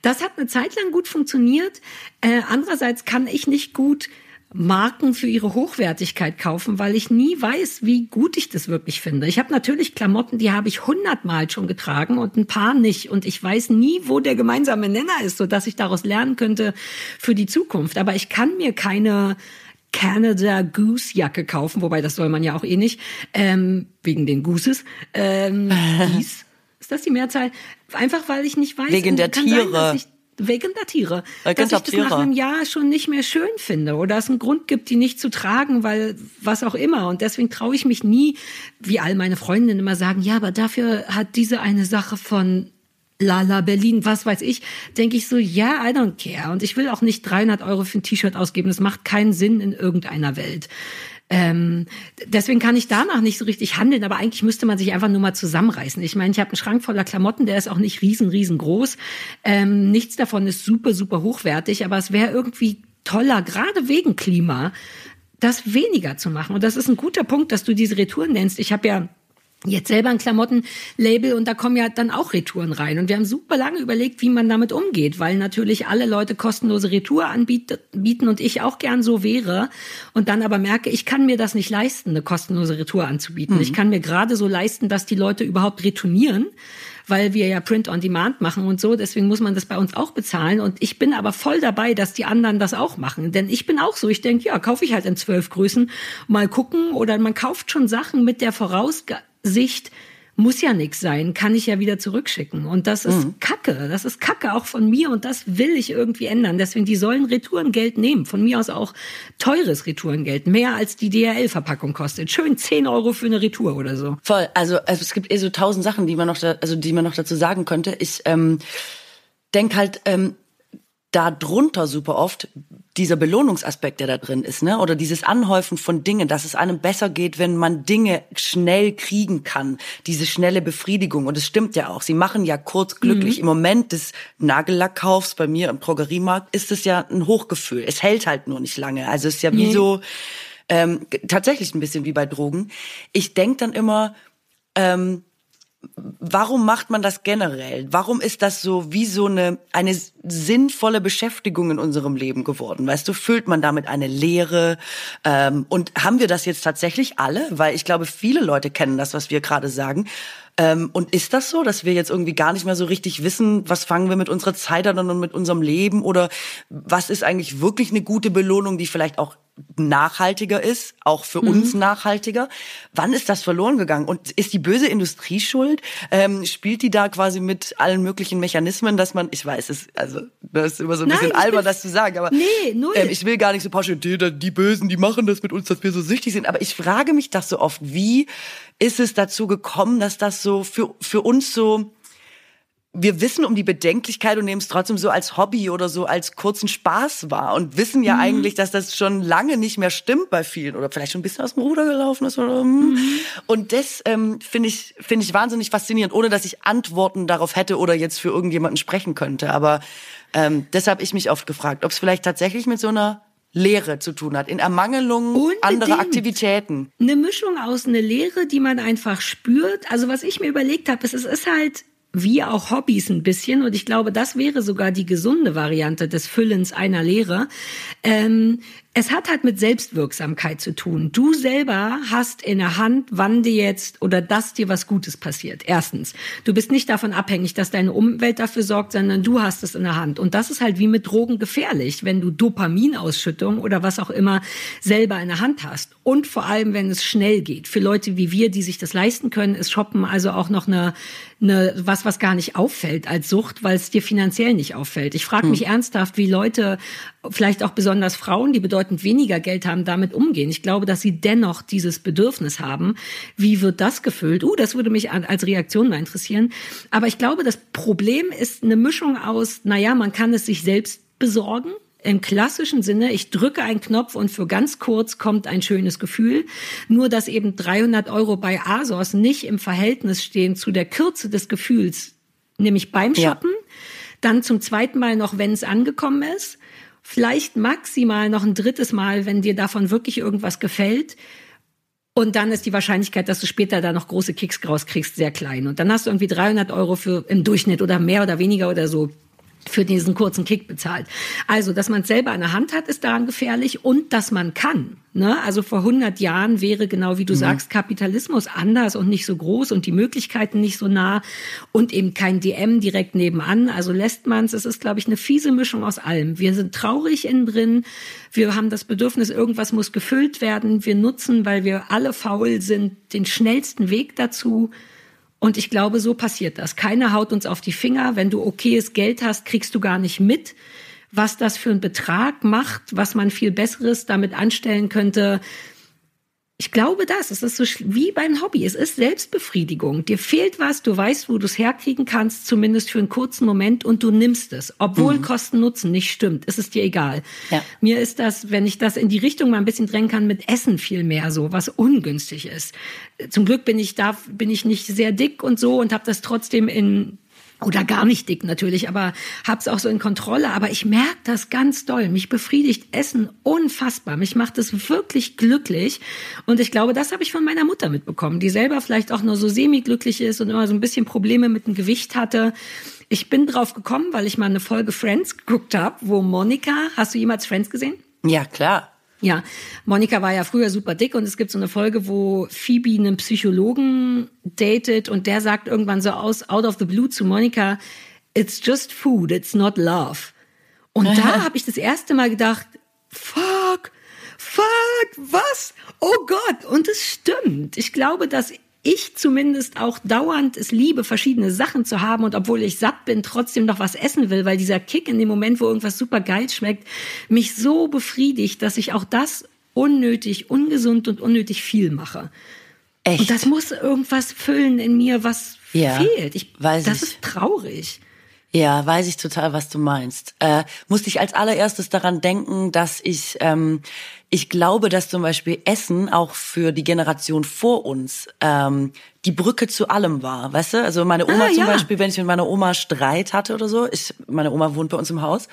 Das hat eine Zeit lang gut funktioniert. Äh, andererseits kann ich nicht gut Marken für ihre Hochwertigkeit kaufen, weil ich nie weiß, wie gut ich das wirklich finde. Ich habe natürlich Klamotten, die habe ich hundertmal schon getragen und ein paar nicht. Und ich weiß nie, wo der gemeinsame Nenner ist, so dass ich daraus lernen könnte für die Zukunft. Aber ich kann mir keine Canada Goose Jacke kaufen, wobei das soll man ja auch eh nicht, ähm, wegen den Gooses. Ähm, Geese, ist das die Mehrzahl? Einfach weil ich nicht weiß. Wegen der Tiere. Sein, wegen der Tiere. Wegen dass ich das nach einem Jahr schon nicht mehr schön finde oder es einen Grund gibt, die nicht zu tragen, weil was auch immer. Und deswegen traue ich mich nie, wie all meine Freundinnen immer sagen, ja, aber dafür hat diese eine Sache von Lala Berlin, was weiß ich, denke ich so, ja, I don't care. Und ich will auch nicht 300 Euro für ein T-Shirt ausgeben. Das macht keinen Sinn in irgendeiner Welt. Ähm, deswegen kann ich danach nicht so richtig handeln, aber eigentlich müsste man sich einfach nur mal zusammenreißen. Ich meine, ich habe einen Schrank voller Klamotten, der ist auch nicht riesen, riesengroß. Ähm, nichts davon ist super, super hochwertig, aber es wäre irgendwie toller, gerade wegen Klima, das weniger zu machen. Und das ist ein guter Punkt, dass du diese Retouren nennst. Ich habe ja jetzt selber ein Klamottenlabel und da kommen ja dann auch Retouren rein. Und wir haben super lange überlegt, wie man damit umgeht, weil natürlich alle Leute kostenlose Retour anbieten und ich auch gern so wäre. Und dann aber merke, ich kann mir das nicht leisten, eine kostenlose Retour anzubieten. Mhm. Ich kann mir gerade so leisten, dass die Leute überhaupt retournieren weil wir ja Print on Demand machen und so. Deswegen muss man das bei uns auch bezahlen. Und ich bin aber voll dabei, dass die anderen das auch machen. Denn ich bin auch so. Ich denke, ja, kaufe ich halt in zwölf Größen. Mal gucken. Oder man kauft schon Sachen mit der Vorausgabe Sicht muss ja nichts sein, kann ich ja wieder zurückschicken. Und das ist mhm. Kacke. Das ist Kacke auch von mir und das will ich irgendwie ändern. Deswegen, die sollen Retourengeld nehmen. Von mir aus auch teures Retourengeld. Mehr als die DHL-Verpackung kostet. Schön 10 Euro für eine Retour oder so. Voll. Also, also es gibt eh so tausend Sachen, die man noch, da, also die man noch dazu sagen könnte. Ich ähm, denk halt, ähm, da drunter super oft dieser Belohnungsaspekt, der da drin ist, ne? Oder dieses Anhäufen von Dingen, dass es einem besser geht, wenn man Dinge schnell kriegen kann. Diese schnelle Befriedigung. Und es stimmt ja auch. Sie machen ja kurz glücklich. Mhm. Im Moment des Nagellackkaufs bei mir im Drogeriemarkt ist es ja ein Hochgefühl. Es hält halt nur nicht lange. Also es ist ja wie so, ähm, tatsächlich ein bisschen wie bei Drogen. Ich denk dann immer, ähm, warum macht man das generell? Warum ist das so wie so eine, eine sinnvolle Beschäftigung in unserem Leben geworden? Weißt du, füllt man damit eine Leere? Ähm, und haben wir das jetzt tatsächlich alle? Weil ich glaube, viele Leute kennen das, was wir gerade sagen. Ähm, und ist das so, dass wir jetzt irgendwie gar nicht mehr so richtig wissen, was fangen wir mit unserer Zeit an und mit unserem Leben? Oder was ist eigentlich wirklich eine gute Belohnung, die vielleicht auch nachhaltiger ist, auch für mhm. uns nachhaltiger. Wann ist das verloren gegangen? Und ist die böse Industrie schuld? Ähm, spielt die da quasi mit allen möglichen Mechanismen, dass man, ich weiß es, also das ist immer so ein Nein, bisschen albern, das zu sagen, aber nee, null. Ähm, ich will gar nicht so pauschal, die, die Bösen, die machen das mit uns, dass wir so süchtig sind. Aber ich frage mich das so oft, wie ist es dazu gekommen, dass das so für, für uns so wir wissen um die Bedenklichkeit und nehmen es trotzdem so als Hobby oder so als kurzen Spaß wahr und wissen ja mhm. eigentlich, dass das schon lange nicht mehr stimmt bei vielen oder vielleicht schon ein bisschen aus dem Ruder gelaufen ist oder hm. mhm. und das ähm, finde ich finde ich wahnsinnig faszinierend, ohne dass ich Antworten darauf hätte oder jetzt für irgendjemanden sprechen könnte. Aber ähm, deshalb ich mich oft gefragt, ob es vielleicht tatsächlich mit so einer Lehre zu tun hat, in Ermangelung Unbedingt. anderer Aktivitäten. Eine Mischung aus eine Lehre, die man einfach spürt. Also was ich mir überlegt habe, ist, es ist halt wie auch Hobbys ein bisschen. Und ich glaube, das wäre sogar die gesunde Variante des Füllens einer Lehre. Ähm, es hat halt mit Selbstwirksamkeit zu tun. Du selber hast in der Hand, wann dir jetzt oder dass dir was Gutes passiert. Erstens, du bist nicht davon abhängig, dass deine Umwelt dafür sorgt, sondern du hast es in der Hand. Und das ist halt wie mit Drogen gefährlich, wenn du Dopaminausschüttung oder was auch immer selber in der Hand hast. Und vor allem, wenn es schnell geht. Für Leute wie wir, die sich das leisten können, ist Shoppen also auch noch eine, eine was, was gar nicht auffällt als Sucht, weil es dir finanziell nicht auffällt. Ich frage hm. mich hm. ernsthaft, wie Leute, vielleicht auch besonders Frauen, die bedeuten bedeutend weniger Geld haben, damit umgehen. Ich glaube, dass sie dennoch dieses Bedürfnis haben. Wie wird das gefüllt? Uh, das würde mich als Reaktion mal interessieren. Aber ich glaube, das Problem ist eine Mischung aus, naja, man kann es sich selbst besorgen. Im klassischen Sinne, ich drücke einen Knopf und für ganz kurz kommt ein schönes Gefühl. Nur, dass eben 300 Euro bei ASOS nicht im Verhältnis stehen zu der Kürze des Gefühls, nämlich beim Shoppen. Ja. Dann zum zweiten Mal noch, wenn es angekommen ist vielleicht maximal noch ein drittes Mal, wenn dir davon wirklich irgendwas gefällt. Und dann ist die Wahrscheinlichkeit, dass du später da noch große Kicks rauskriegst, sehr klein. Und dann hast du irgendwie 300 Euro für im Durchschnitt oder mehr oder weniger oder so für diesen kurzen Kick bezahlt. Also, dass man es selber in der Hand hat, ist daran gefährlich und dass man kann. Ne? Also vor 100 Jahren wäre genau wie du mhm. sagst Kapitalismus anders und nicht so groß und die Möglichkeiten nicht so nah und eben kein DM direkt nebenan. Also lässt man es. Es ist, glaube ich, eine fiese Mischung aus allem. Wir sind traurig innen drin. Wir haben das Bedürfnis, irgendwas muss gefüllt werden. Wir nutzen, weil wir alle faul sind, den schnellsten Weg dazu. Und ich glaube, so passiert das. Keiner haut uns auf die Finger. Wenn du okayes Geld hast, kriegst du gar nicht mit, was das für ein Betrag macht, was man viel Besseres damit anstellen könnte, ich glaube das. Es ist so wie beim Hobby. Es ist Selbstbefriedigung. Dir fehlt was, du weißt, wo du es herkriegen kannst, zumindest für einen kurzen Moment, und du nimmst es. Obwohl mhm. Kosten-Nutzen nicht stimmt, ist es dir egal. Ja. Mir ist das, wenn ich das in die Richtung mal ein bisschen drängen kann, mit Essen viel mehr so, was ungünstig ist. Zum Glück bin ich da, bin ich nicht sehr dick und so und habe das trotzdem in oder gar nicht dick natürlich, aber hab's auch so in Kontrolle. Aber ich merke das ganz doll. Mich befriedigt Essen unfassbar. Mich macht es wirklich glücklich. Und ich glaube, das habe ich von meiner Mutter mitbekommen, die selber vielleicht auch nur so semi-glücklich ist und immer so ein bisschen Probleme mit dem Gewicht hatte. Ich bin drauf gekommen, weil ich mal eine Folge Friends geguckt habe, wo Monika, hast du jemals Friends gesehen? Ja, klar. Ja, Monika war ja früher super dick und es gibt so eine Folge, wo Phoebe einen Psychologen datet und der sagt irgendwann so aus, out of the blue zu Monika, it's just food, it's not love. Und da habe ich das erste Mal gedacht, fuck, fuck, was? Oh Gott, und es stimmt. Ich glaube, dass ich zumindest auch dauernd es liebe, verschiedene Sachen zu haben und obwohl ich satt bin, trotzdem noch was essen will, weil dieser Kick in dem Moment, wo irgendwas super geil schmeckt, mich so befriedigt, dass ich auch das unnötig, ungesund und unnötig viel mache. Echt? Und das muss irgendwas füllen in mir, was ja, fehlt. Ich, weiß das ich. ist traurig. Ja, weiß ich total, was du meinst. Äh, musste ich als allererstes daran denken, dass ich, ähm, ich glaube, dass zum Beispiel Essen auch für die Generation vor uns ähm, die Brücke zu allem war, weißt du? Also meine Oma ah, zum ja. Beispiel, wenn ich mit meiner Oma Streit hatte oder so, ich, meine Oma wohnt bei uns im Haus,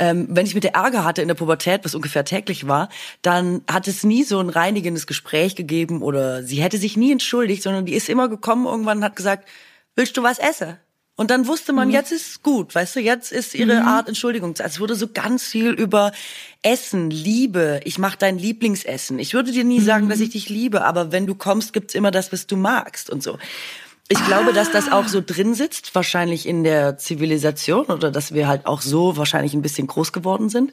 ähm, wenn ich mit der Ärger hatte in der Pubertät, was ungefähr täglich war, dann hat es nie so ein reinigendes Gespräch gegeben oder sie hätte sich nie entschuldigt, sondern die ist immer gekommen irgendwann und hat gesagt, willst du was essen? Und dann wusste man, mhm. jetzt ist gut, weißt du, jetzt ist ihre mhm. Art Entschuldigung. Also es wurde so ganz viel über Essen, Liebe. Ich mache dein Lieblingsessen. Ich würde dir nie mhm. sagen, dass ich dich liebe, aber wenn du kommst, gibt's immer das, was du magst und so. Ich ah. glaube, dass das auch so drin sitzt, wahrscheinlich in der Zivilisation oder dass wir halt auch so wahrscheinlich ein bisschen groß geworden sind.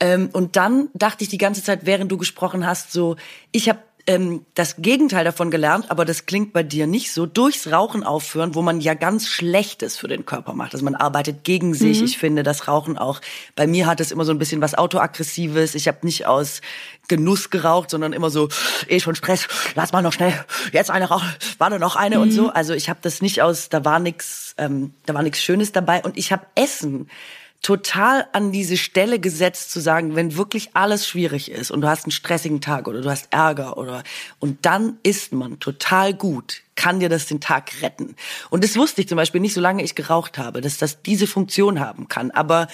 Ähm, und dann dachte ich die ganze Zeit, während du gesprochen hast, so, ich habe ähm, das Gegenteil davon gelernt, aber das klingt bei dir nicht so, durchs Rauchen aufhören, wo man ja ganz Schlechtes für den Körper macht. Also man arbeitet gegen sich. Mhm. Ich finde, das Rauchen auch, bei mir hat es immer so ein bisschen was Autoaggressives. Ich habe nicht aus Genuss geraucht, sondern immer so, eh schon Stress, lass mal noch schnell, jetzt eine rauchen, warte noch eine mhm. und so. Also ich habe das nicht aus, da war nix, ähm, da war nichts Schönes dabei und ich habe Essen total an diese Stelle gesetzt zu sagen, wenn wirklich alles schwierig ist und du hast einen stressigen Tag oder du hast Ärger oder und dann isst man total gut, kann dir das den Tag retten. Und das wusste ich zum Beispiel nicht, solange ich geraucht habe, dass das diese Funktion haben kann. Aber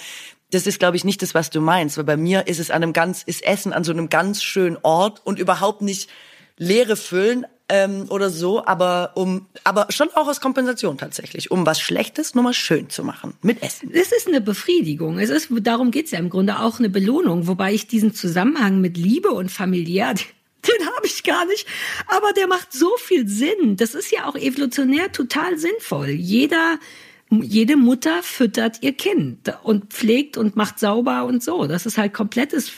das ist, glaube ich, nicht das, was du meinst. Weil bei mir ist es an einem ganz, ist Essen an so einem ganz schönen Ort und überhaupt nicht Leere füllen, ähm, oder so, aber um, aber schon auch als Kompensation tatsächlich, um was Schlechtes nochmal schön zu machen mit Essen. Es ist eine Befriedigung. Es ist, darum geht's ja im Grunde auch eine Belohnung, wobei ich diesen Zusammenhang mit Liebe und familiär, den habe ich gar nicht, aber der macht so viel Sinn. Das ist ja auch evolutionär total sinnvoll. Jeder jede Mutter füttert ihr Kind und pflegt und macht sauber und so. Das ist halt komplettes,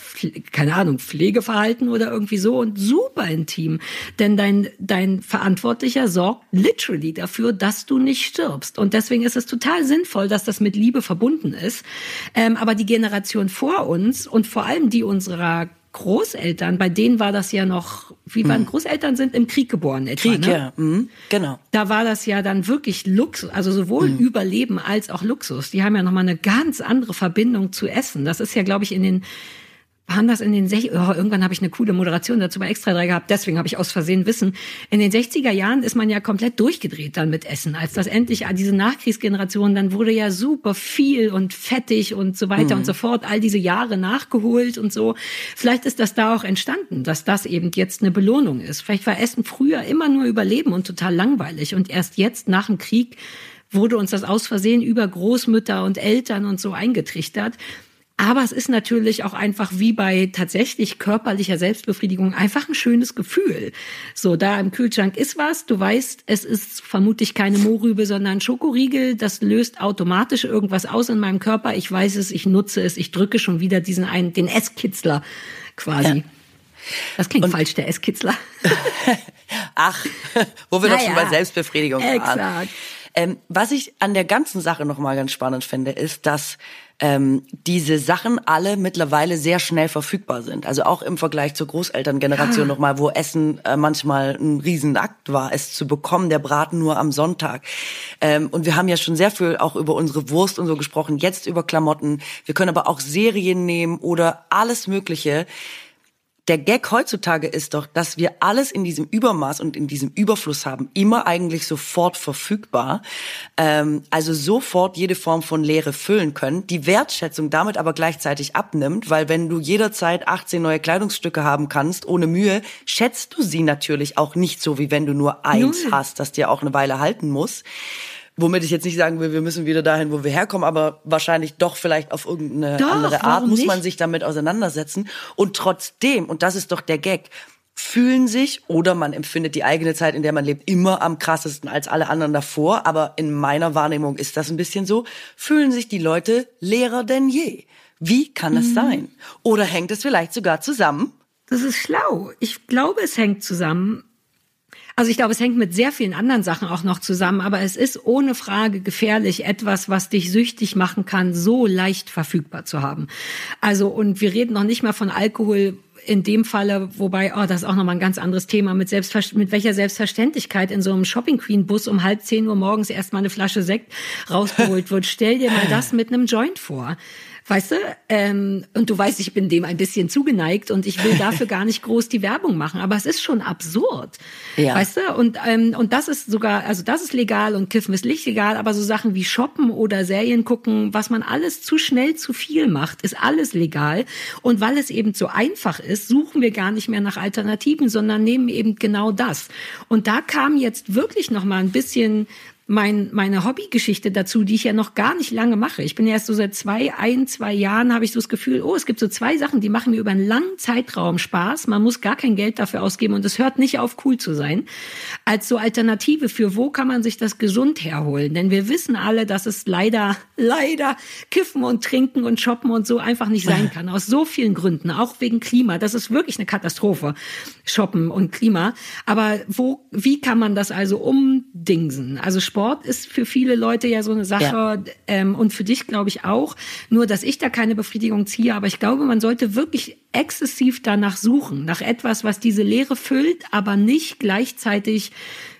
keine Ahnung, Pflegeverhalten oder irgendwie so und super intim. Denn dein, dein Verantwortlicher sorgt literally dafür, dass du nicht stirbst. Und deswegen ist es total sinnvoll, dass das mit Liebe verbunden ist. Ähm, aber die Generation vor uns und vor allem die unserer Großeltern, bei denen war das ja noch, wie waren mhm. Großeltern sind im Krieg geboren etwa, Krieg, ne? ja, mhm. genau. Da war das ja dann wirklich Luxus, also sowohl mhm. Überleben als auch Luxus. Die haben ja nochmal eine ganz andere Verbindung zu Essen. Das ist ja, glaube ich, in den waren das in den 60 oh, irgendwann habe ich eine coole Moderation dazu bei Extra 3 gehabt, deswegen habe ich aus Versehen Wissen. In den 60er Jahren ist man ja komplett durchgedreht dann mit Essen, als das endlich diese Nachkriegsgeneration, dann wurde ja super viel und fettig und so weiter mhm. und so fort, all diese Jahre nachgeholt und so. Vielleicht ist das da auch entstanden, dass das eben jetzt eine Belohnung ist. Vielleicht war Essen früher immer nur Überleben und total langweilig und erst jetzt nach dem Krieg wurde uns das aus Versehen über Großmütter und Eltern und so eingetrichtert. Aber es ist natürlich auch einfach wie bei tatsächlich körperlicher Selbstbefriedigung einfach ein schönes Gefühl. So, da im Kühlschrank ist was, du weißt, es ist vermutlich keine Mohrrübe, sondern Schokoriegel, das löst automatisch irgendwas aus in meinem Körper. Ich weiß es, ich nutze es, ich drücke schon wieder diesen einen, den Esskitzler quasi. Ja. Das klingt Und falsch, der Esskitzler. Ach, wo wir naja, doch schon bei Selbstbefriedigung exakt. Ähm, was ich an der ganzen Sache nochmal ganz spannend finde, ist, dass ähm, diese Sachen alle mittlerweile sehr schnell verfügbar sind. Also auch im Vergleich zur Großelterngeneration ja. nochmal, wo Essen äh, manchmal ein Riesenakt war, es zu bekommen, der Braten nur am Sonntag. Ähm, und wir haben ja schon sehr viel auch über unsere Wurst und so gesprochen, jetzt über Klamotten. Wir können aber auch Serien nehmen oder alles Mögliche der Gag heutzutage ist doch, dass wir alles in diesem Übermaß und in diesem Überfluss haben, immer eigentlich sofort verfügbar, ähm, also sofort jede Form von Leere füllen können, die Wertschätzung damit aber gleichzeitig abnimmt, weil wenn du jederzeit 18 neue Kleidungsstücke haben kannst, ohne Mühe, schätzt du sie natürlich auch nicht so, wie wenn du nur eins Null. hast, das dir auch eine Weile halten muss. Womit ich jetzt nicht sagen will, wir müssen wieder dahin, wo wir herkommen, aber wahrscheinlich doch vielleicht auf irgendeine doch, andere Art muss man sich damit auseinandersetzen. Und trotzdem, und das ist doch der Gag, fühlen sich oder man empfindet die eigene Zeit, in der man lebt, immer am krassesten als alle anderen davor. Aber in meiner Wahrnehmung ist das ein bisschen so, fühlen sich die Leute leerer denn je. Wie kann das mhm. sein? Oder hängt es vielleicht sogar zusammen? Das ist schlau. Ich glaube, es hängt zusammen also ich glaube, es hängt mit sehr vielen anderen Sachen auch noch zusammen, aber es ist ohne Frage gefährlich, etwas, was dich süchtig machen kann, so leicht verfügbar zu haben. Also, und wir reden noch nicht mal von Alkohol, in dem Falle, wobei, oh, das ist auch nochmal ein ganz anderes Thema, mit, Selbstver mit welcher Selbstverständlichkeit in so einem Shopping Queen Bus um halb zehn Uhr morgens erstmal eine Flasche Sekt rausgeholt wird. Stell dir mal das mit einem Joint vor. Weißt du? Ähm, und du weißt, ich bin dem ein bisschen zugeneigt und ich will dafür gar nicht groß die Werbung machen. Aber es ist schon absurd. Ja. Weißt du? Und, ähm, und das ist sogar, also das ist legal und Kiffen ist nicht legal, aber so Sachen wie Shoppen oder Serien gucken, was man alles zu schnell zu viel macht, ist alles legal. Und weil es eben so einfach ist, suchen wir gar nicht mehr nach Alternativen, sondern nehmen eben genau das. Und da kam jetzt wirklich noch mal ein bisschen mein, meine Hobbygeschichte dazu, die ich ja noch gar nicht lange mache. Ich bin erst so seit zwei, ein, zwei Jahren habe ich so das Gefühl, oh, es gibt so zwei Sachen, die machen mir über einen langen Zeitraum Spaß. Man muss gar kein Geld dafür ausgeben und es hört nicht auf, cool zu sein. Als so Alternative für wo kann man sich das gesund herholen? Denn wir wissen alle, dass es leider, leider Kiffen und Trinken und Shoppen und so einfach nicht sein kann. Aus so vielen Gründen, auch wegen Klima. Das ist wirklich eine Katastrophe. Shoppen und Klima. Aber wo, wie kann man das also umdingsen? Also Sport ist für viele Leute ja so eine Sache ja. ähm, und für dich glaube ich auch. Nur, dass ich da keine Befriedigung ziehe, aber ich glaube, man sollte wirklich exzessiv danach suchen, nach etwas, was diese Leere füllt, aber nicht gleichzeitig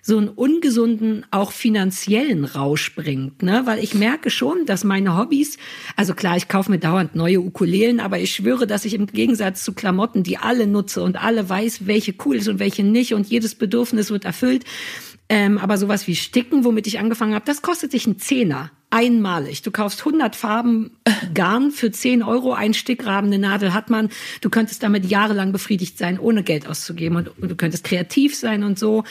so einen ungesunden, auch finanziellen Rausch bringt. Ne? Weil ich merke schon, dass meine Hobbys, also klar, ich kaufe mir dauernd neue Ukulelen, aber ich schwöre, dass ich im Gegensatz zu Klamotten, die alle nutze und alle weiß, welche cool ist und welche nicht und jedes Bedürfnis wird erfüllt, ähm, aber sowas wie Sticken, womit ich angefangen habe, das kostet sich ein Zehner. Einmalig. Du kaufst 100 Farben Garn für 10 Euro, ein Stickrahmen, eine Nadel hat man. Du könntest damit jahrelang befriedigt sein, ohne Geld auszugeben. Und, und du könntest kreativ sein und so.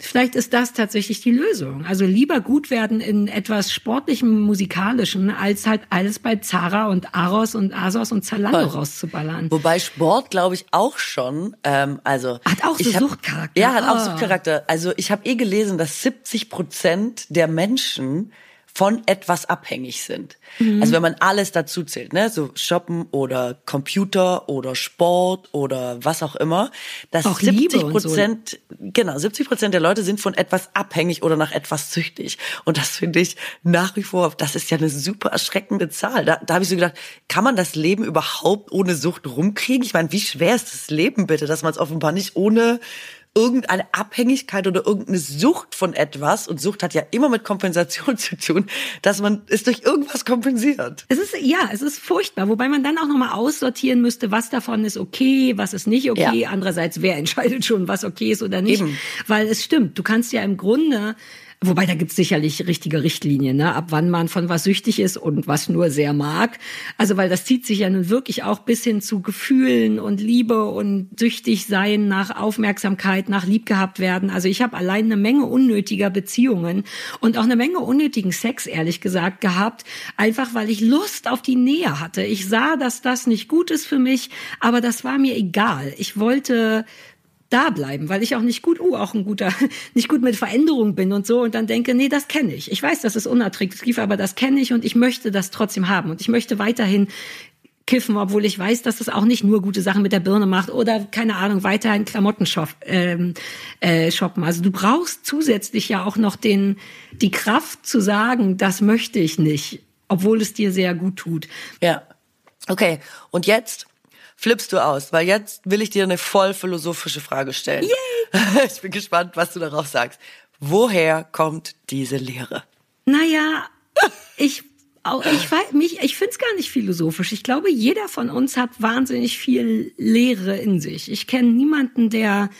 Vielleicht ist das tatsächlich die Lösung. Also lieber gut werden in etwas sportlichem, musikalischen, als halt alles bei Zara und Aros und Asos und Zalando Voll. rauszuballern. Wobei Sport, glaube ich, auch schon. Ähm, also hat auch so Suchtcharakter. Ja, hat oh. auch Suchtcharakter. Also ich habe eh gelesen, dass 70 Prozent der Menschen von etwas abhängig sind. Mhm. Also wenn man alles dazu zählt, ne, so Shoppen oder Computer oder Sport oder was auch immer, dass auch 70 Prozent, so. genau, 70 Prozent der Leute sind von etwas abhängig oder nach etwas süchtig. Und das finde ich nach wie vor, das ist ja eine super erschreckende Zahl. Da, da habe ich so gedacht, kann man das Leben überhaupt ohne Sucht rumkriegen? Ich meine, wie schwer ist das Leben bitte, dass man es offenbar nicht ohne irgendeine Abhängigkeit oder irgendeine Sucht von etwas, und Sucht hat ja immer mit Kompensation zu tun, dass man es durch irgendwas kompensiert. Es ist, ja, es ist furchtbar, wobei man dann auch nochmal aussortieren müsste, was davon ist okay, was ist nicht okay. Ja. Andererseits, wer entscheidet schon, was okay ist oder nicht? Eben. Weil es stimmt, du kannst ja im Grunde Wobei da gibt's sicherlich richtige Richtlinien, ne? ab wann man von was süchtig ist und was nur sehr mag. Also weil das zieht sich ja nun wirklich auch bis hin zu Gefühlen und Liebe und süchtig sein nach Aufmerksamkeit, nach liebgehabt werden. Also ich habe allein eine Menge unnötiger Beziehungen und auch eine Menge unnötigen Sex, ehrlich gesagt, gehabt, einfach weil ich Lust auf die Nähe hatte. Ich sah, dass das nicht gut ist für mich, aber das war mir egal. Ich wollte da bleiben, weil ich auch nicht gut, uh, auch ein guter, nicht gut mit Veränderung bin und so und dann denke, nee, das kenne ich. Ich weiß, das ist unattraktiv, aber das kenne ich und ich möchte das trotzdem haben und ich möchte weiterhin kiffen, obwohl ich weiß, dass das auch nicht nur gute Sachen mit der Birne macht oder keine Ahnung, weiterhin Klamotten shop, ähm, äh, shoppen. Also du brauchst zusätzlich ja auch noch den die Kraft zu sagen, das möchte ich nicht, obwohl es dir sehr gut tut. Ja. Okay, und jetzt flippst du aus, weil jetzt will ich dir eine voll philosophische Frage stellen. Yay. Ich bin gespannt, was du darauf sagst. Woher kommt diese Lehre? Naja, ich auch, ich weiß, mich, ich finde es gar nicht philosophisch. Ich glaube, jeder von uns hat wahnsinnig viel Lehre in sich. Ich kenne niemanden, der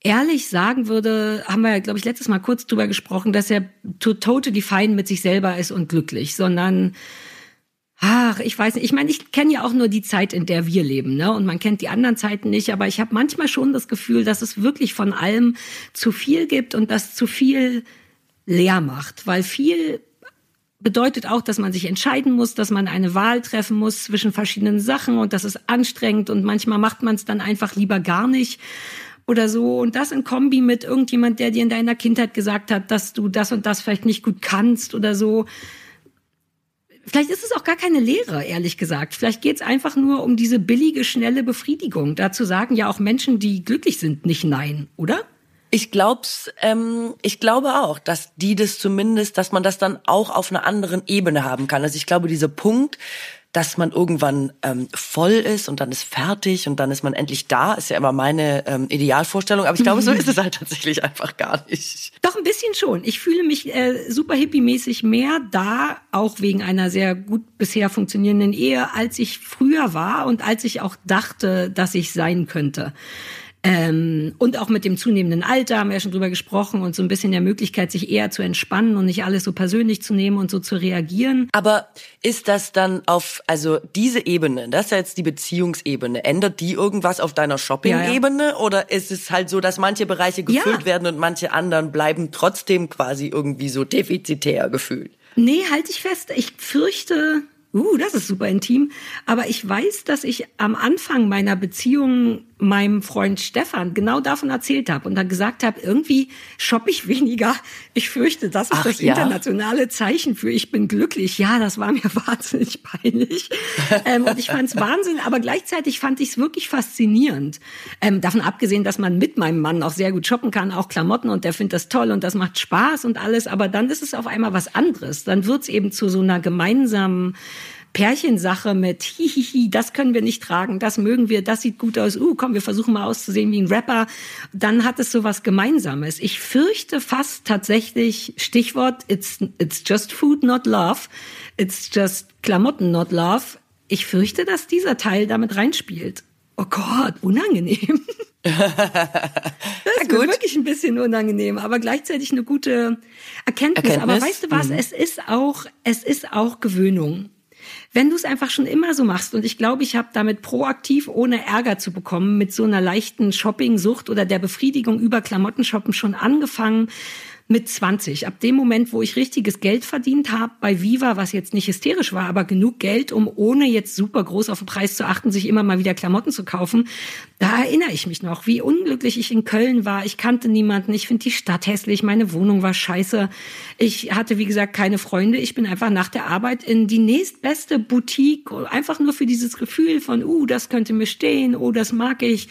ehrlich sagen würde, haben wir ja, glaube ich, letztes Mal kurz drüber gesprochen, dass er totally fein mit sich selber ist und glücklich, sondern Ach, ich weiß nicht. Ich meine, ich kenne ja auch nur die Zeit, in der wir leben, ne? Und man kennt die anderen Zeiten nicht. Aber ich habe manchmal schon das Gefühl, dass es wirklich von allem zu viel gibt und das zu viel leer macht, weil viel bedeutet auch, dass man sich entscheiden muss, dass man eine Wahl treffen muss zwischen verschiedenen Sachen und das ist anstrengend und manchmal macht man es dann einfach lieber gar nicht oder so und das in Kombi mit irgendjemand, der dir in deiner Kindheit gesagt hat, dass du das und das vielleicht nicht gut kannst oder so Vielleicht ist es auch gar keine Lehre, ehrlich gesagt. Vielleicht geht es einfach nur um diese billige, schnelle Befriedigung. Dazu sagen ja auch Menschen, die glücklich sind, nicht nein, oder? Ich glaub's, ähm, ich glaube auch, dass die das zumindest, dass man das dann auch auf einer anderen Ebene haben kann. Also ich glaube, dieser Punkt, dass man irgendwann ähm, voll ist und dann ist fertig und dann ist man endlich da, ist ja immer meine ähm, Idealvorstellung. Aber ich glaube, so ist es halt tatsächlich einfach gar nicht. Doch ein bisschen schon. Ich fühle mich äh, super hippie-mäßig mehr da, auch wegen einer sehr gut bisher funktionierenden Ehe, als ich früher war und als ich auch dachte, dass ich sein könnte. Ähm, und auch mit dem zunehmenden Alter haben wir ja schon drüber gesprochen und so ein bisschen der Möglichkeit, sich eher zu entspannen und nicht alles so persönlich zu nehmen und so zu reagieren. Aber ist das dann auf, also diese Ebene, das ist ja jetzt die Beziehungsebene, ändert die irgendwas auf deiner Shopping-Ebene? Ja, ja. Oder ist es halt so, dass manche Bereiche gefüllt ja. werden und manche anderen bleiben trotzdem quasi irgendwie so defizitär gefühlt? Nee, halte ich fest. Ich fürchte, uh, das ist super intim. Aber ich weiß, dass ich am Anfang meiner Beziehung meinem Freund Stefan genau davon erzählt habe und dann gesagt habe, irgendwie shoppe ich weniger. Ich fürchte, das ist Ach, das ja? internationale Zeichen für ich bin glücklich. Ja, das war mir wahnsinnig peinlich. ähm, und ich fand es Wahnsinn, aber gleichzeitig fand ich es wirklich faszinierend. Ähm, davon abgesehen, dass man mit meinem Mann auch sehr gut shoppen kann, auch Klamotten und der findet das toll und das macht Spaß und alles, aber dann ist es auf einmal was anderes. Dann wird es eben zu so einer gemeinsamen Pärchensache mit hihihi, das können wir nicht tragen, das mögen wir, das sieht gut aus, uh, komm, wir versuchen mal auszusehen wie ein Rapper, dann hat es so was Gemeinsames. Ich fürchte fast tatsächlich, Stichwort, it's, it's just food, not love, it's just Klamotten, not love. Ich fürchte, dass dieser Teil damit reinspielt. Oh Gott, unangenehm. das ist ja, wirklich ein bisschen unangenehm, aber gleichzeitig eine gute Erkenntnis. Erkenntnis? Aber weißt du was? Mhm. Es ist auch, es ist auch Gewöhnung. Wenn du es einfach schon immer so machst, und ich glaube, ich habe damit proaktiv, ohne Ärger zu bekommen, mit so einer leichten Shopping-Sucht oder der Befriedigung über Klamottenshoppen schon angefangen, mit 20. Ab dem Moment, wo ich richtiges Geld verdient habe bei Viva, was jetzt nicht hysterisch war, aber genug Geld, um ohne jetzt super groß auf den Preis zu achten, sich immer mal wieder Klamotten zu kaufen, da erinnere ich mich noch, wie unglücklich ich in Köln war. Ich kannte niemanden, ich finde die Stadt hässlich, meine Wohnung war scheiße. Ich hatte, wie gesagt, keine Freunde. Ich bin einfach nach der Arbeit in die nächstbeste Boutique, einfach nur für dieses Gefühl von, uh, das könnte mir stehen, oh, das mag ich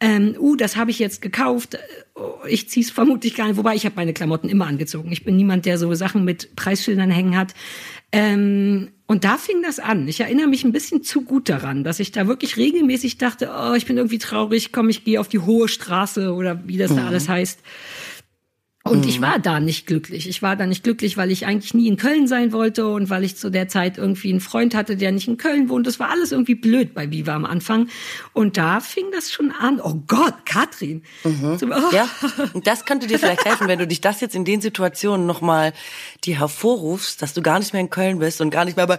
ähm, uh, das habe ich jetzt gekauft, oh, ich ziehe es vermutlich gar nicht, wobei ich habe meine Klamotten immer angezogen. Ich bin niemand, der so Sachen mit Preisschildern hängen hat. Ähm, und da fing das an. Ich erinnere mich ein bisschen zu gut daran, dass ich da wirklich regelmäßig dachte, oh, ich bin irgendwie traurig, komm, ich gehe auf die hohe Straße oder wie das mhm. da alles heißt. Und mhm. ich war da nicht glücklich. Ich war da nicht glücklich, weil ich eigentlich nie in Köln sein wollte und weil ich zu der Zeit irgendwie einen Freund hatte, der nicht in Köln wohnt. Das war alles irgendwie blöd bei Viva am Anfang. Und da fing das schon an. Oh Gott, Katrin. Mhm. So, oh. Ja, und das könnte dir vielleicht helfen, wenn du dich das jetzt in den Situationen nochmal dir hervorrufst, dass du gar nicht mehr in Köln bist und gar nicht mehr bei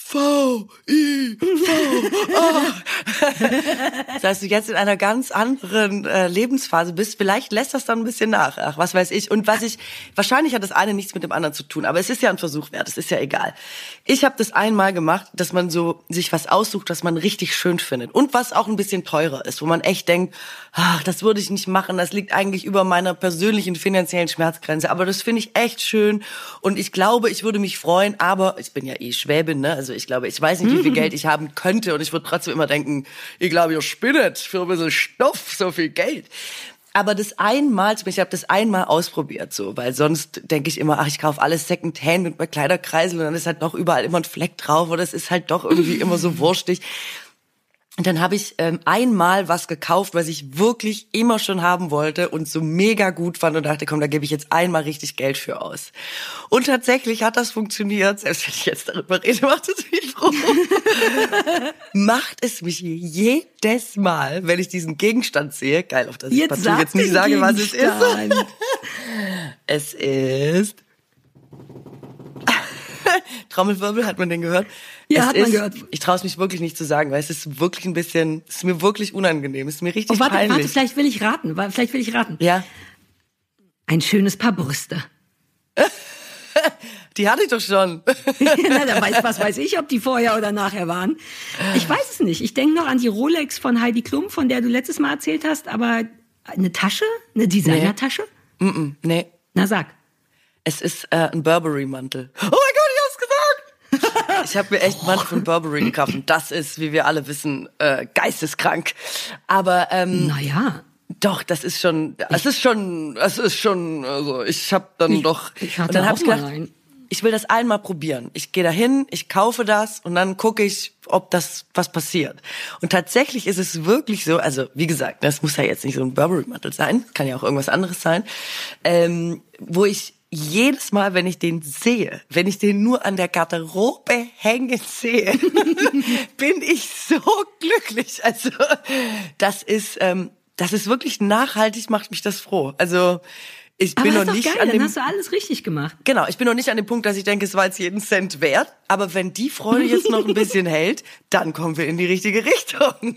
V, I, V, A. Dass du jetzt in einer ganz anderen äh, Lebensphase bist. Vielleicht lässt das dann ein bisschen nach. Ach, was weiß ich. Und was ich, wahrscheinlich hat das eine nichts mit dem anderen zu tun, aber es ist ja ein Versuch wert. Es ist ja egal. Ich habe das einmal gemacht, dass man so sich was aussucht, was man richtig schön findet und was auch ein bisschen teurer ist, wo man echt denkt, ach, das würde ich nicht machen. Das liegt eigentlich über meiner persönlichen finanziellen Schmerzgrenze. Aber das finde ich echt schön und ich glaube, ich würde mich freuen. Aber ich bin ja eh Schwäbin, ne? Also ich glaube, ich weiß nicht, wie viel. Geld ich haben könnte und ich würde trotzdem immer denken, ich glaube, ihr spinnet für ein bisschen Stoff, so viel Geld. Aber das einmal, ich habe das einmal ausprobiert, so, weil sonst denke ich immer, ach, ich kaufe alles Secondhand und bei Kleiderkreisel und dann ist halt doch überall immer ein Fleck drauf oder es ist halt doch irgendwie immer so wurstig. Und dann habe ich ähm, einmal was gekauft, was ich wirklich immer schon haben wollte und so mega gut fand und dachte, komm, da gebe ich jetzt einmal richtig Geld für aus. Und tatsächlich hat das funktioniert. Selbst wenn ich jetzt darüber rede, macht es mich froh. macht es mich jedes Mal, wenn ich diesen Gegenstand sehe, geil, auf das jetzt ich jetzt nicht sage, was es ist. es ist Trommelwirbel, hat man den gehört? Ja, es hat ist, man gehört. Ich traue es mich wirklich nicht zu sagen, weil es ist wirklich ein bisschen, es ist mir wirklich unangenehm, es ist mir richtig oh, warte, peinlich. Warte, vielleicht will ich raten, vielleicht will ich raten. Ja. Ein schönes Paar Brüste. Die hatte ich doch schon. Na, da weiß, was weiß ich, ob die vorher oder nachher waren. Ich weiß es nicht. Ich denke noch an die Rolex von Heidi Klum, von der du letztes Mal erzählt hast, aber eine Tasche? Eine Designertasche? Nee. Mm -mm, nee. Na sag. Es ist äh, ein Burberry-Mantel. Oh mein Gott, ich habe mir echt Mantel von Burberry gekauft und das ist, wie wir alle wissen, äh, geisteskrank. Aber ähm, naja. Doch, das ist schon, es ist schon, es ist schon, also ich habe dann ich, doch, ich hatte und dann auch hab ich gedacht, rein. ich will das einmal probieren. Ich gehe dahin, ich kaufe das und dann gucke ich, ob das was passiert. Und tatsächlich ist es wirklich so, also wie gesagt, das muss ja jetzt nicht so ein Burberry-Mantel sein, kann ja auch irgendwas anderes sein, ähm, wo ich jedes Mal, wenn ich den sehe, wenn ich den nur an der Garderobe hängen sehe, bin ich so glücklich. Also das ist, ähm, das ist wirklich nachhaltig, macht mich das froh. Also ich Aber bin das noch nicht geil, an dann dem hast du alles richtig gemacht. Genau, ich bin noch nicht an dem Punkt, dass ich denke, es war jetzt jeden Cent wert. Aber wenn die Freude jetzt noch ein bisschen hält, dann kommen wir in die richtige Richtung.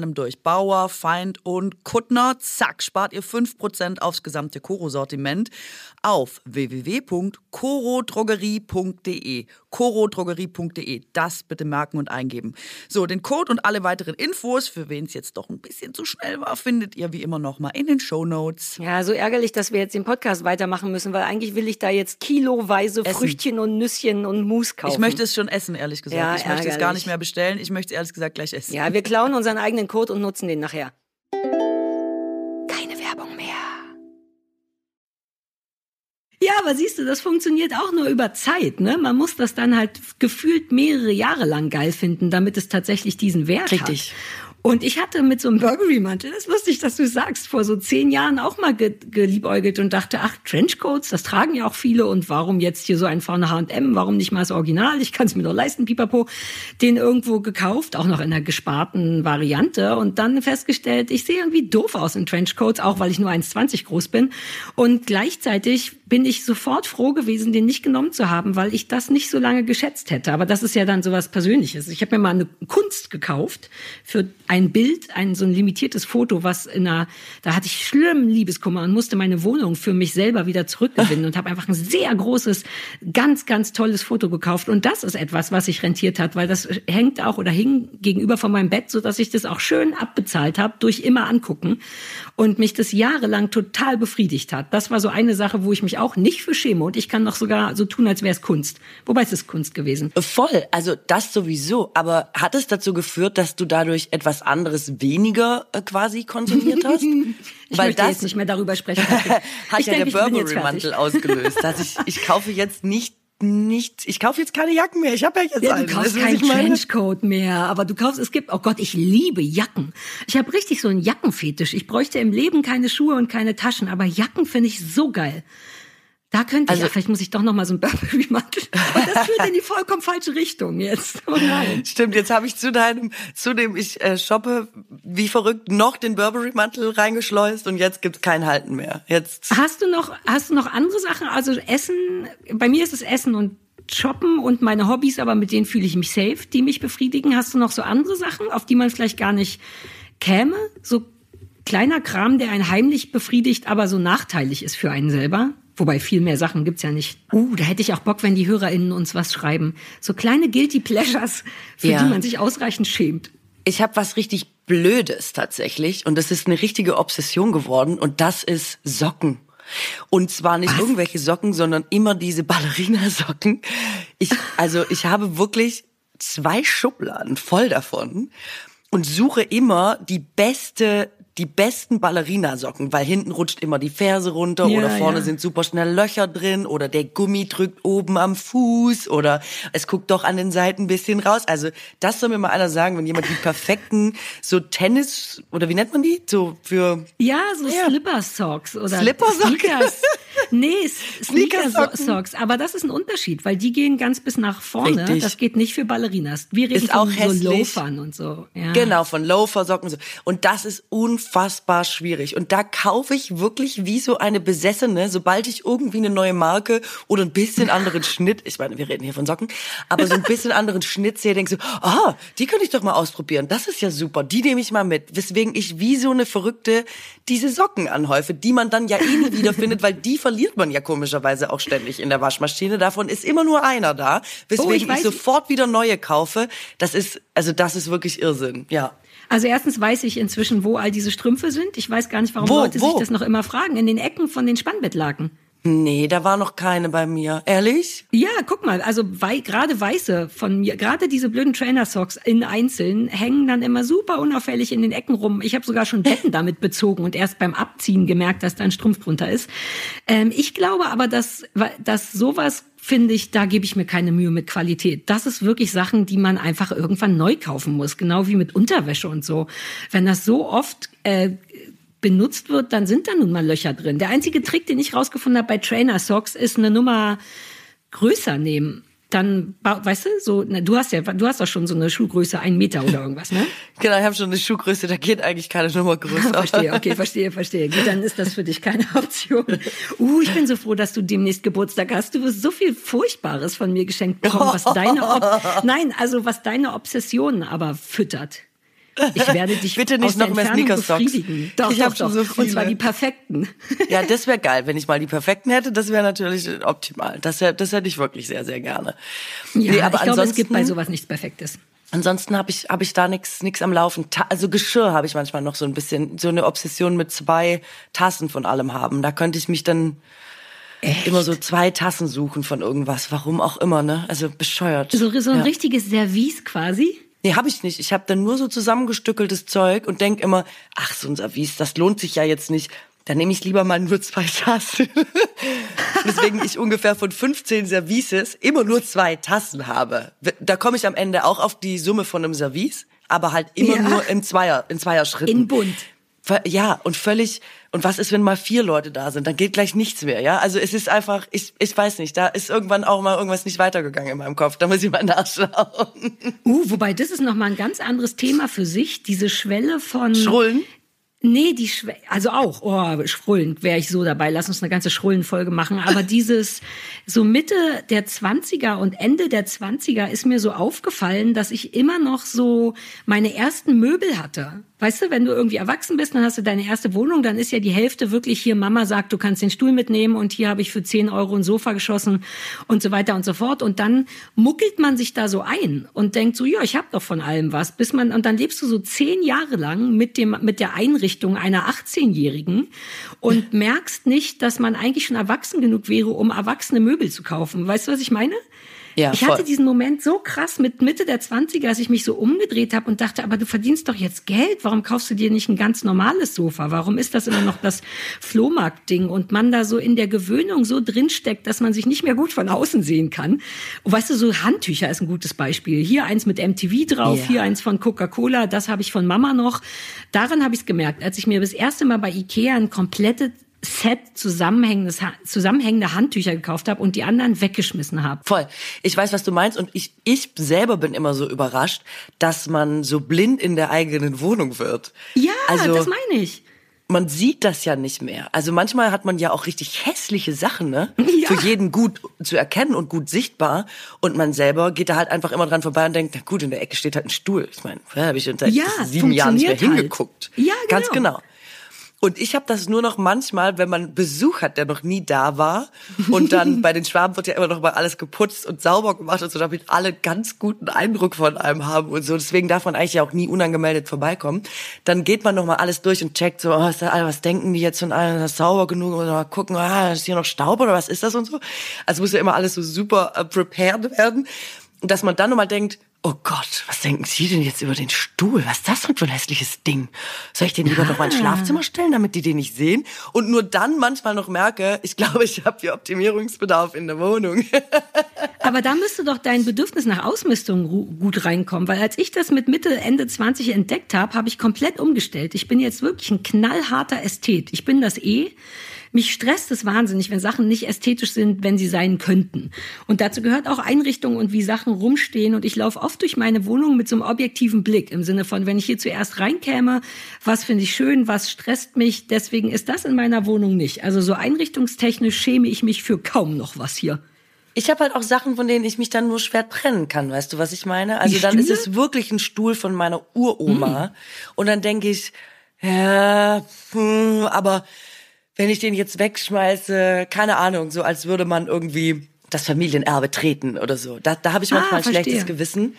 durch. Bauer, Feind und Kuttner. Zack, spart ihr 5% aufs gesamte Koro-Sortiment auf www.korodrogerie.de. korodrogerie.de. Das bitte merken und eingeben. So, den Code und alle weiteren Infos, für wen es jetzt doch ein bisschen zu schnell war, findet ihr wie immer nochmal in den Shownotes. Ja, so ärgerlich, dass wir jetzt den Podcast weitermachen müssen, weil eigentlich will ich da jetzt kiloweise Essen. Früchtchen und Nüsschen und Mousse kaufen. Ich möchte es schon essen, ehrlich gesagt. Ja, ich möchte es gar ärgerlich. nicht mehr bestellen. Ich möchte es ehrlich gesagt gleich essen. Ja, wir klauen unseren eigenen Code und nutzen den nachher. Keine Werbung mehr. Ja, aber siehst du, das funktioniert auch nur über Zeit, ne? Man muss das dann halt gefühlt mehrere Jahre lang geil finden, damit es tatsächlich diesen Wert Richtig. hat. Und ich hatte mit so einem Burberry-Mantel, das wusste ich, dass du sagst, vor so zehn Jahren auch mal ge geliebäugelt und dachte, ach, Trenchcoats, das tragen ja auch viele. Und warum jetzt hier so ein vorne H&M, warum nicht mal das Original, ich kann es mir doch leisten, pipapo, den irgendwo gekauft, auch noch in einer gesparten Variante. Und dann festgestellt, ich sehe irgendwie doof aus in Trenchcoats, auch weil ich nur 1,20 groß bin. Und gleichzeitig bin ich sofort froh gewesen, den nicht genommen zu haben, weil ich das nicht so lange geschätzt hätte. Aber das ist ja dann sowas Persönliches. Ich habe mir mal eine Kunst gekauft für ein Bild, ein so ein limitiertes Foto, was in einer, da hatte ich schlimmen Liebeskummer und musste meine Wohnung für mich selber wieder zurückgewinnen und habe einfach ein sehr großes, ganz, ganz tolles Foto gekauft. Und das ist etwas, was sich rentiert hat, weil das hängt auch oder hing gegenüber von meinem Bett, so ich das auch schön abbezahlt habe durch immer angucken und mich das jahrelang total befriedigt hat. Das war so eine Sache, wo ich mich auch nicht für schäme und ich kann noch sogar so tun, als wäre es Kunst. Wobei es ist Kunst gewesen. Voll, also das sowieso. Aber hat es dazu geführt, dass du dadurch etwas anderes weniger äh, quasi konsumiert hast? Ich möchte jetzt nicht mehr darüber sprechen. hat ich ja denke, der. Burberry-Mantel ausgelöst. Dass ich, ich kaufe jetzt nicht nicht, ich kaufe jetzt keine Jacken mehr. Ich habe ja jetzt Ja, eine. du kaufst keinen? Trenchcoat mehr, aber du kaufst, es gibt, oh Gott, ich liebe Jacken. Ich habe richtig so einen Jackenfetisch. Ich bräuchte im Leben keine Schuhe und keine Taschen, aber Jacken finde ich so geil. Da könnte ich, Also- ja, vielleicht muss ich doch noch mal so ein Burberry-Mantel. Und das führt in die vollkommen falsche Richtung jetzt. Oh nein. Stimmt, jetzt habe ich zu deinem, zu dem ich äh, shoppe, wie verrückt, noch den Burberry-Mantel reingeschleust und jetzt gibt's kein Halten mehr. Jetzt Hast du noch, hast du noch andere Sachen? Also Essen, bei mir ist es Essen und Shoppen und meine Hobbys, aber mit denen fühle ich mich safe, die mich befriedigen. Hast du noch so andere Sachen, auf die man vielleicht gar nicht käme? So kleiner Kram, der einen heimlich befriedigt, aber so nachteilig ist für einen selber? Wobei viel mehr Sachen gibt's ja nicht. Uh, da hätte ich auch Bock, wenn die HörerInnen uns was schreiben. So kleine Guilty Pleasures, für Ja. die man sich ausreichend schämt. Ich habe was richtig Blödes tatsächlich und das ist eine richtige Obsession geworden und das ist Socken. Und zwar nicht irgendwelche Socken, sondern immer diese Ballerinasocken. Ich, also ich habe wirklich zwei Schubladen voll davon und suche immer die beste die besten Ballerinasocken, weil hinten rutscht immer die Ferse runter Ja, oder vorne ja. sind super schnell Löcher drin oder der Gummi drückt oben am Fuß oder es guckt doch an den Seiten ein bisschen raus. Also das soll mir mal einer sagen, wenn jemand die perfekten so Tennis oder wie nennt man die? So für Ja, so Ja. Slipper-Socks oder Slipper-Socken? Sneakers. Nee. Sneaker-Socks. Aber das ist ein Unterschied, weil die gehen ganz bis nach vorne. Richtig. Das geht nicht für Ballerinas. Wir reden Ist auch von so hässlich. Loafern und so. Ja. Genau, von Loafer-Socken. und So. Und das ist unfassbar schwierig. Und da kaufe ich wirklich wie so eine Besessene, sobald ich irgendwie eine neue Marke oder ein bisschen anderen Schnitt, ich meine, wir reden hier von Socken, aber so ein bisschen anderen Schnitt sehe, denke so, ah, die könnte ich doch mal ausprobieren. Das ist ja super. Die nehme ich mal mit. Weswegen ich wie so eine Verrückte diese Socken anhäufe, die man dann ja eh nie wiederfindet, weil die verliert man ja komischerweise auch ständig in der Waschmaschine. Davon ist immer nur einer da. Weswegen Oh, ich ich, sofort wieder neue kaufe. Das ist, also das ist wirklich Irrsinn. Ja. Also erstens weiß ich inzwischen, wo all diese Strümpfe sind. Ich weiß gar nicht, warum Wo? Leute Wo? sich das noch immer fragen. In den Ecken von den Spannbettlaken. Nee, da war noch keine bei mir. Ehrlich? Ja, guck mal, also wei gerade weiße von mir, gerade diese blöden Trainer-Socks in Einzelnen hängen dann immer super unauffällig in den Ecken rum. Ich habe sogar schon Betten damit bezogen und erst beim Abziehen gemerkt, dass da ein Strumpf drunter ist. Ähm, ich glaube aber, dass, dass sowas finde ich, da gebe ich mir keine Mühe mit Qualität. Das ist wirklich Sachen, die man einfach irgendwann neu kaufen muss, genau wie mit Unterwäsche und so. Wenn das so oft äh, benutzt wird, dann sind da nun mal Löcher drin. Der einzige Trick, den ich rausgefunden habe bei Trainer Socks, ist eine Nummer größer nehmen. Dann, weißt du, so, na, du hast ja, du hast doch schon so eine Schuhgröße, ein Meter oder irgendwas, ne? Genau, ich habe schon eine Schuhgröße, da geht eigentlich keine Nummer größer. verstehe, okay, verstehe, verstehe. Gut, dann ist das für dich keine Option. Uh, ich bin so froh, dass du demnächst Geburtstag hast. Du wirst so viel Furchtbares von mir geschenkt bekommen, was deine, Ob Nein, also was deine Obsessionen aber füttert. Ich werde dich Bitte nicht aus noch mehr Sneaker-Socks. befriedigen. Doch, Ich doch, schon doch. so Und zwar die perfekten. Ja, das wäre geil, wenn ich mal die perfekten hätte. Das wäre natürlich optimal. Das, wär, das hätte ich wirklich sehr, sehr gerne. Ja, Nee, aber ich glaube, es gibt bei sowas nichts Perfektes. Ansonsten habe ich hab ich da nix nix am Laufen. Ta also Geschirr habe ich manchmal noch so ein bisschen so eine Obsession mit zwei Tassen von allem haben. Da könnte ich mich dann immer so zwei Tassen suchen von irgendwas, warum auch immer, ne? Also bescheuert. So, so ein ja. richtiges Service quasi. Nee, habe ich nicht. Ich habe dann nur so zusammengestückeltes Zeug und denk immer, ach, so ein Service, das lohnt sich ja jetzt nicht. Dann nehme ich lieber mal nur zwei Tassen. Deswegen ich ungefähr von 15 Services immer nur zwei Tassen habe. Da komme ich am Ende auch auf die Summe von einem Service, aber halt immer Ja. nur im Zweier, in Zweierschritten. In bunt. Ja, und völlig, und was ist, wenn mal vier Leute da sind? Dann geht gleich nichts mehr, ja? Also es ist einfach, ich, ich weiß nicht, da ist irgendwann auch mal irgendwas nicht weitergegangen in meinem Kopf. Da muss ich mal nachschauen. Uh, wobei das ist noch mal ein ganz anderes Thema für sich. Diese Schwelle von Schrullen? Nee, die Schwe also auch, oh, Schrullen wäre ich so dabei. Lass uns eine ganze Schrullenfolge machen. Aber dieses, so Mitte der 20er und Ende der 20er ist mir so aufgefallen, dass ich immer noch so meine ersten Möbel hatte. Weißt du, wenn du irgendwie erwachsen bist, dann hast du deine erste Wohnung, dann ist ja die Hälfte wirklich hier, Mama sagt, du kannst den Stuhl mitnehmen und hier habe ich für 10 Euro ein Sofa geschossen und so weiter und so fort. Und dann muckelt man sich da so ein und denkt so, ja, ich habe doch von allem was. Bis man, und dann lebst du so zehn Jahre lang mit dem, mit der Einrichtung einer 18-Jährigen und merkst nicht, dass man eigentlich schon erwachsen genug wäre, um erwachsene Möbel zu kaufen. Weißt du, was ich meine? Ja, ich hatte voll. diesen Moment so krass mit Mitte der 20er, dass ich mich so umgedreht habe und dachte, aber du verdienst doch jetzt Geld. Warum kaufst du dir nicht ein ganz normales Sofa? Warum ist das immer noch das Flohmarkt-Ding? Und man da so in der Gewöhnung so drinsteckt, dass man sich nicht mehr gut von außen sehen kann. Und weißt du, so Handtücher ist ein gutes Beispiel. Hier eins mit MTV drauf, Ja. hier eins von Coca-Cola, das habe ich von Mama noch. Daran habe ich es gemerkt, als ich mir das erste Mal bei Ikea ein komplettes Set zusammenhängendes, Ha- zusammenhängende Handtücher gekauft habe und die anderen weggeschmissen habe. Voll. Ich weiß, was du meinst und ich, ich selber bin immer so überrascht, dass man so blind in der eigenen Wohnung wird. Ja, also, das meine ich. man sieht das ja nicht mehr. Also manchmal hat man ja auch richtig hässliche Sachen, ne? Ja. Für jeden gut zu erkennen und gut sichtbar. Und man selber geht da halt einfach immer dran vorbei und denkt, na gut, in der Ecke steht halt ein Stuhl. Ich meine, da habe ich unter Ja, sieben Jahren nicht mehr halt. hingeguckt. Ja, Ganz genau. Und ich habe das nur noch manchmal, wenn man Besuch hat, der noch nie da war. Und dann bei den Schwaben wird ja immer noch mal alles geputzt und sauber gemacht und so, damit alle ganz guten Eindruck von einem haben und so. Deswegen darf man eigentlich ja auch nie unangemeldet vorbeikommen. Dann geht man noch mal alles durch und checkt so, oh, ist da, was denken die jetzt von allen, ist das sauber genug? Oder mal gucken, ah, ist hier noch Staub oder was ist das und so. Also muss ja immer alles so super äh, prepared werden. Und dass man dann nochmal denkt, oh Gott, was denken Sie denn jetzt über den Stuhl? Was ist das denn für ein hässliches Ding? Soll ich den lieber noch mal ins Schlafzimmer stellen, damit die den nicht sehen? Und nur dann manchmal noch merke, ich glaube, ich habe hier Optimierungsbedarf in der Wohnung. Aber da müsste doch dein Bedürfnis nach Ausmistung gut reinkommen, weil als ich das mit Mitte, Ende 20 entdeckt habe, habe ich komplett umgestellt. Ich bin jetzt wirklich ein knallharter Ästhet. Ich bin das eh. Mich stresst es wahnsinnig, wenn Sachen nicht ästhetisch sind, wenn sie sein könnten. Und dazu gehört auch Einrichtung und wie Sachen rumstehen. Und ich laufe oft durch meine Wohnung mit so einem objektiven Blick im Sinne von, wenn ich hier zuerst reinkäme, was finde ich schön, was stresst mich. Deswegen ist das in meiner Wohnung nicht. Also so einrichtungstechnisch schäme ich mich für kaum noch was hier. Ich habe halt auch Sachen, von denen ich mich dann nur schwer trennen kann, weißt du, was ich meine? Also dann ist es wirklich ein Stuhl von meiner Uroma. Und dann denke ich, ja, hm, aber wenn ich den jetzt wegschmeiße, keine Ahnung, so als würde man irgendwie das Familienerbe treten oder so. Da, da habe ich manchmal Ah, ein schlechtes. Gewissen.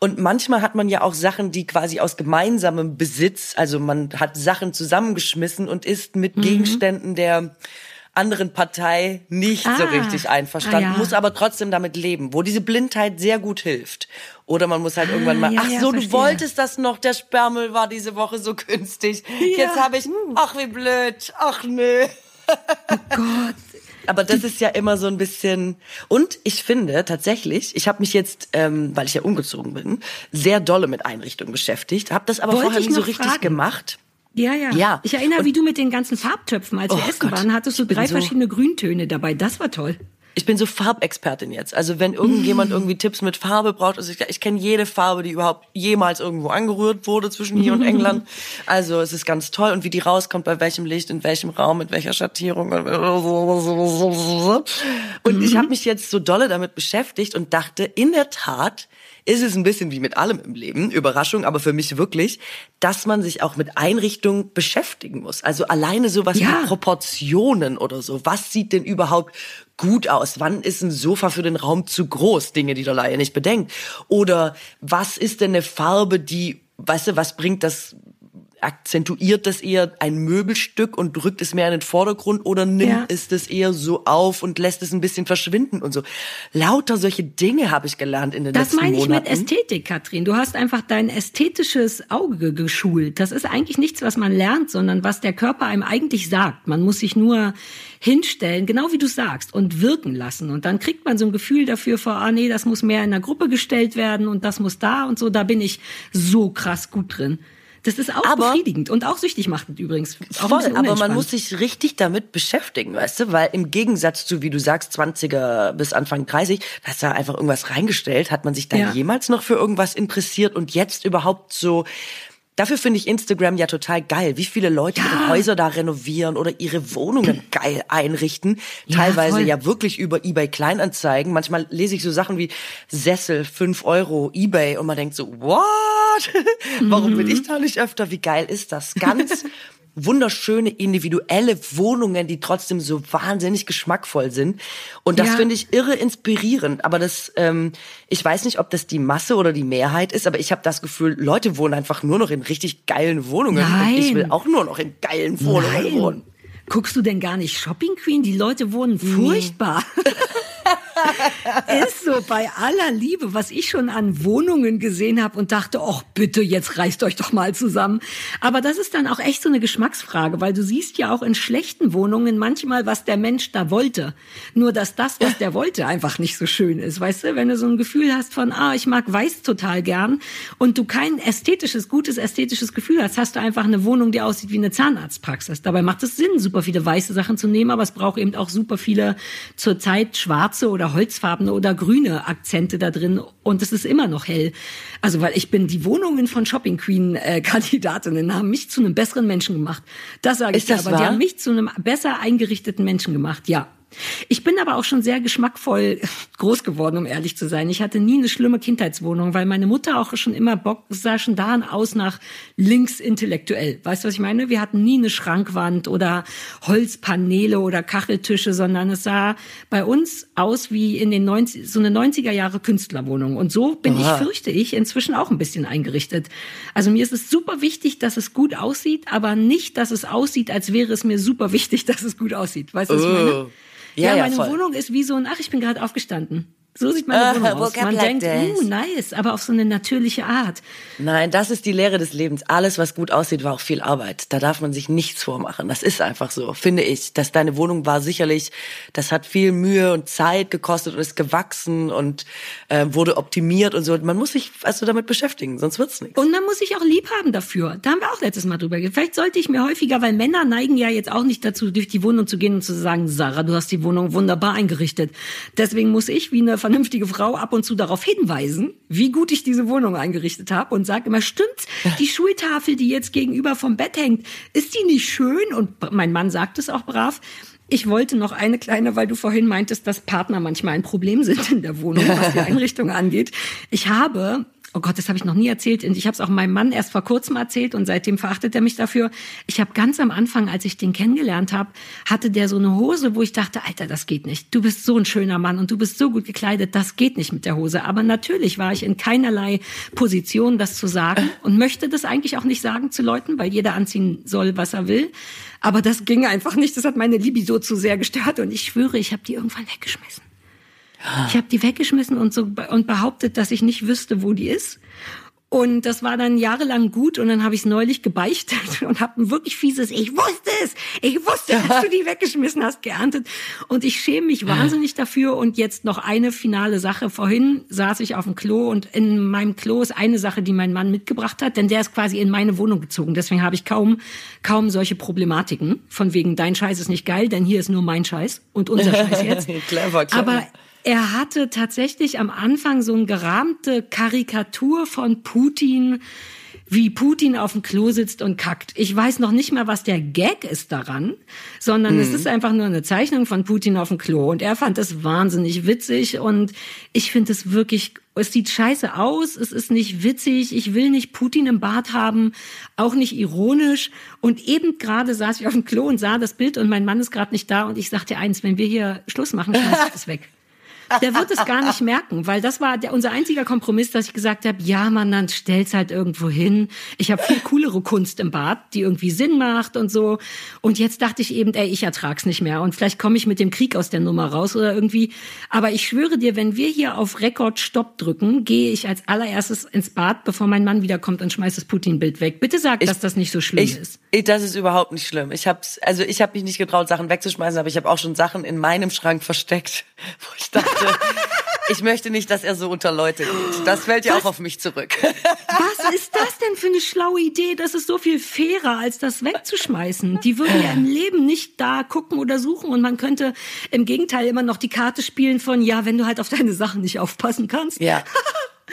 Und manchmal hat man ja auch Sachen, die quasi aus gemeinsamem Besitz, also man hat Sachen zusammengeschmissen und ist Mhm. mit Gegenständen der anderen Partei nicht so Ah, richtig einverstanden, ah, ja. muss aber trotzdem damit leben, wo diese Blindheit sehr gut hilft. Oder man muss halt irgendwann mal, ja, ach ja, so, du verstehe. wolltest das noch, der Sperrmüll war diese Woche so günstig. Jetzt habe ich, ach wie blöd, ach nö. Gott. Aber das ist ja immer so ein bisschen. Und ich finde tatsächlich, ich habe mich jetzt, ähm, weil ich ja umgezogen bin, sehr dolle mit Einrichtungen beschäftigt, habe das aber Wollte vorher ich nie so richtig fragen. gemacht. Ja, ja. Ja. Ich erinnere, Und- wie du mit den ganzen Farbtöpfen, als wir Oh essen Gott, waren, hattest du drei so- verschiedene Grüntöne dabei. Das war toll. Ich bin so Farbexpertin jetzt. Also wenn irgendjemand irgendwie Tipps mit Farbe braucht, also ich, ich kenne jede Farbe, die überhaupt jemals irgendwo angerührt wurde zwischen hier und England. Also es ist ganz toll und wie die rauskommt, bei welchem Licht, in welchem Raum, mit welcher Schattierung. Und ich habe mich jetzt so dolle damit beschäftigt und dachte, in der Tat ist es ein bisschen wie mit allem im Leben, Überraschung, aber für mich wirklich, dass man sich auch mit Einrichtungen beschäftigen muss. Also alleine sowas Ja. wie Proportionen oder so. Was sieht denn überhaupt gut aus? Wann ist ein Sofa für den Raum zu groß? Dinge, die der Laie nicht bedenkt. Oder was ist denn eine Farbe, die, weißt du, was bringt das, akzentuiert das eher ein Möbelstück und drückt es mehr in den Vordergrund oder nimmt Ja. es das eher so auf und lässt es ein bisschen verschwinden und so. Lauter solche Dinge habe ich gelernt in den Das letzten meine ich Monaten. mit Ästhetik, Katrin. Du hast einfach dein ästhetisches Auge geschult. Das ist eigentlich nichts, was man lernt, sondern was der Körper einem eigentlich sagt. Man muss sich nur hinstellen, genau wie du sagst, und wirken lassen. Und dann kriegt man so ein Gefühl dafür vor, ah nee, das muss mehr in der Gruppe gestellt werden und das muss da und so. Da bin ich so krass gut drin. Das ist auch Aber- befriedigend und auch süchtig machend übrigens. Auch Voll, aber man muss sich richtig damit beschäftigen, weißt du, weil im Gegensatz zu, wie du sagst, 20er bis Anfang 30, da hast du einfach irgendwas reingestellt, hat man sich da Ja. jemals noch für irgendwas interessiert und jetzt überhaupt so, Dafür finde ich Instagram ja total geil, wie viele Leute ihre Häuser da renovieren oder ihre Wohnungen geil einrichten. Ja, Teilweise voll. ja wirklich über eBay Kleinanzeigen. Manchmal lese ich so Sachen wie Sessel, 5 Euro, eBay und man denkt so, what? Warum bin ich da nicht öfter? Wie geil ist das? Ganz wunderschöne individuelle Wohnungen, die trotzdem so wahnsinnig geschmackvoll sind. Und das Ja. finde ich irre inspirierend. Aber das, ähm, ich weiß nicht, ob das die Masse oder die Mehrheit ist, aber ich habe das Gefühl, Leute wohnen einfach nur noch in richtig geilen Wohnungen. Und ich will Nein. auch nur noch in geilen Wohnungen Nein. wohnen. Guckst du denn gar nicht Shopping Queen? Die Leute wohnen furchtbar. Ist so bei aller Liebe, was ich schon an Wohnungen gesehen habe und dachte, ach bitte, jetzt reißt euch doch mal zusammen. Aber das ist dann auch echt so eine Geschmacksfrage, weil du siehst ja auch in schlechten Wohnungen manchmal, was der Mensch da wollte. Nur dass das, was der wollte, einfach nicht so schön ist. Weißt du, wenn du so ein Gefühl hast von, ah, ich mag weiß total gern und du kein ästhetisches, gutes ästhetisches Gefühl hast, hast du einfach eine Wohnung, die aussieht wie eine Zahnarztpraxis. Dabei macht es Sinn, super viele weiße Sachen zu nehmen, aber es braucht eben auch super viele zurzeit schwarze oder holzfarbene oder grüne Akzente da drin und es ist immer noch hell. Also weil ich bin die Wohnungen von Shopping Queen äh, Kandidatinnen haben mich zu einem besseren Menschen gemacht. Das sage ich das dir, aber die wahr? haben mich zu einem besser eingerichteten Menschen gemacht. Ja. Ich bin aber auch schon sehr geschmackvoll groß geworden, um ehrlich zu sein. Ich hatte nie eine schlimme Kindheitswohnung, weil meine Mutter auch schon immer Bock sah schon da aus nach links intellektuell. Weißt du, was ich meine? Wir hatten nie eine Schrankwand oder Holzpaneele oder Kacheltische, sondern es sah bei uns aus wie in den 90, so eine 90er Jahre Künstlerwohnung. Und so bin Aha. ich, fürchte ich, inzwischen auch ein bisschen eingerichtet. Also mir ist es super wichtig, dass es gut aussieht, aber nicht, dass es aussieht, als wäre es mir super wichtig, dass es gut aussieht. Weißt du, was ich meine? Ja, ja, meine voll. Wohnung ist wie so ein, ach, ich bin gerade aufgestanden. So sieht meine Ah, Wohnung aus. woke up Man like denkt, this. uh, nice, aber auf so eine natürliche Art. Nein, das ist die Lehre des Lebens. Alles, was gut aussieht, war auch viel Arbeit. Da darf man sich nichts vormachen. Das ist einfach so, finde ich. Dass deine Wohnung war sicherlich, das hat viel Mühe und Zeit gekostet und ist gewachsen und äh, wurde optimiert und so. Man muss sich also damit beschäftigen, sonst wird's nichts. Und man muss sich auch lieb haben dafür. Da haben wir auch letztes Mal drüber geredet. Vielleicht sollte ich mir häufiger, weil Männer neigen ja jetzt auch nicht dazu, durch die Wohnung zu gehen und zu sagen, Sarah, du hast die Wohnung wunderbar eingerichtet. Deswegen muss ich, wie eine vernünftige Frau, ab und zu darauf hinweisen, wie gut ich diese Wohnung eingerichtet habe und sage immer, stimmt's, die Schultafel, die jetzt gegenüber vom Bett hängt, ist die nicht schön? Und mein Mann sagt es auch brav. Ich wollte noch eine kleine, weil du vorhin meintest, dass Partner manchmal ein Problem sind in der Wohnung, was die Einrichtung angeht. Ich habe Oh Gott, das habe ich noch nie erzählt. Und ich habe es auch meinem Mann erst vor kurzem erzählt und seitdem verachtet er mich dafür. Ich habe ganz am Anfang, als ich den kennengelernt habe, hatte der so eine Hose, wo ich dachte, Alter, das geht nicht. Du bist so ein schöner Mann und du bist so gut gekleidet, das geht nicht mit der Hose. Aber natürlich war ich in keinerlei Position, das zu sagen und möchte das eigentlich auch nicht sagen zu Leuten, weil jeder anziehen soll, was er will. Aber das ging einfach nicht. Das hat meine Libido zu sehr gestört und ich schwöre, ich habe die irgendwann weggeschmissen. Ich habe die weggeschmissen und so und behauptet, dass ich nicht wüsste, wo die ist. Und das war dann jahrelang gut und dann habe ich es neulich gebeichtet und habe ein wirklich fieses Ich wusste es, ich wusste, dass du die weggeschmissen hast, geerntet. Und ich schäme mich wahnsinnig dafür. Und jetzt noch eine finale Sache. Vorhin saß ich auf dem Klo und in meinem Klo ist eine Sache, die mein Mann mitgebracht hat, denn der ist quasi in meine Wohnung gezogen. Deswegen habe ich kaum, kaum solche Problematiken. Von wegen, dein Scheiß ist nicht geil, denn hier ist nur mein Scheiß und unser Scheiß jetzt. Clever, clever. Aber er hatte tatsächlich am Anfang so eine gerahmte Karikatur von Putin, wie Putin auf dem Klo sitzt und kackt. Ich weiß noch nicht mal, was der Gag ist daran, sondern es ist einfach nur eine Zeichnung von Putin auf dem Klo. Und er fand es wahnsinnig witzig und ich finde es wirklich, es sieht scheiße aus, es ist nicht witzig, ich will nicht Putin im Bad haben, auch nicht ironisch. Und eben gerade saß ich auf dem Klo und sah das Bild und mein Mann ist gerade nicht da und ich sagte eins, wenn wir hier Schluss machen, schmeiß ich das weg. Der wird es gar nicht merken, weil das war der, unser einziger Kompromiss, dass ich gesagt habe, ja, man, dann stell's halt irgendwo hin. Ich habe viel coolere Kunst im Bad, die irgendwie Sinn macht und so. Und jetzt dachte ich eben, ey, ich ertrag's nicht mehr und vielleicht komme ich mit dem Krieg aus der Nummer raus oder irgendwie. Aber ich schwöre dir, wenn wir hier auf Rekord Stopp drücken, gehe ich als allererstes ins Bad, bevor mein Mann wiederkommt und schmeißt das Putin-Bild weg. Bitte sag, dass das nicht so schlimm ich, ist. Ich, das ist überhaupt nicht schlimm. Ich hab's, also ich habe mich nicht getraut, Sachen wegzuschmeißen, aber ich habe auch schon Sachen in meinem Schrank versteckt, wo ich dachte, ich möchte nicht, dass er so unter Leute geht. Das fällt ja auch auf mich zurück. Was ist das denn für eine schlaue Idee? Das ist so viel fairer, als das wegzuschmeißen. Die würden ja im Leben nicht da gucken oder suchen und man könnte im Gegenteil immer noch die Karte spielen von, ja, wenn du halt auf deine Sachen nicht aufpassen kannst. Ja.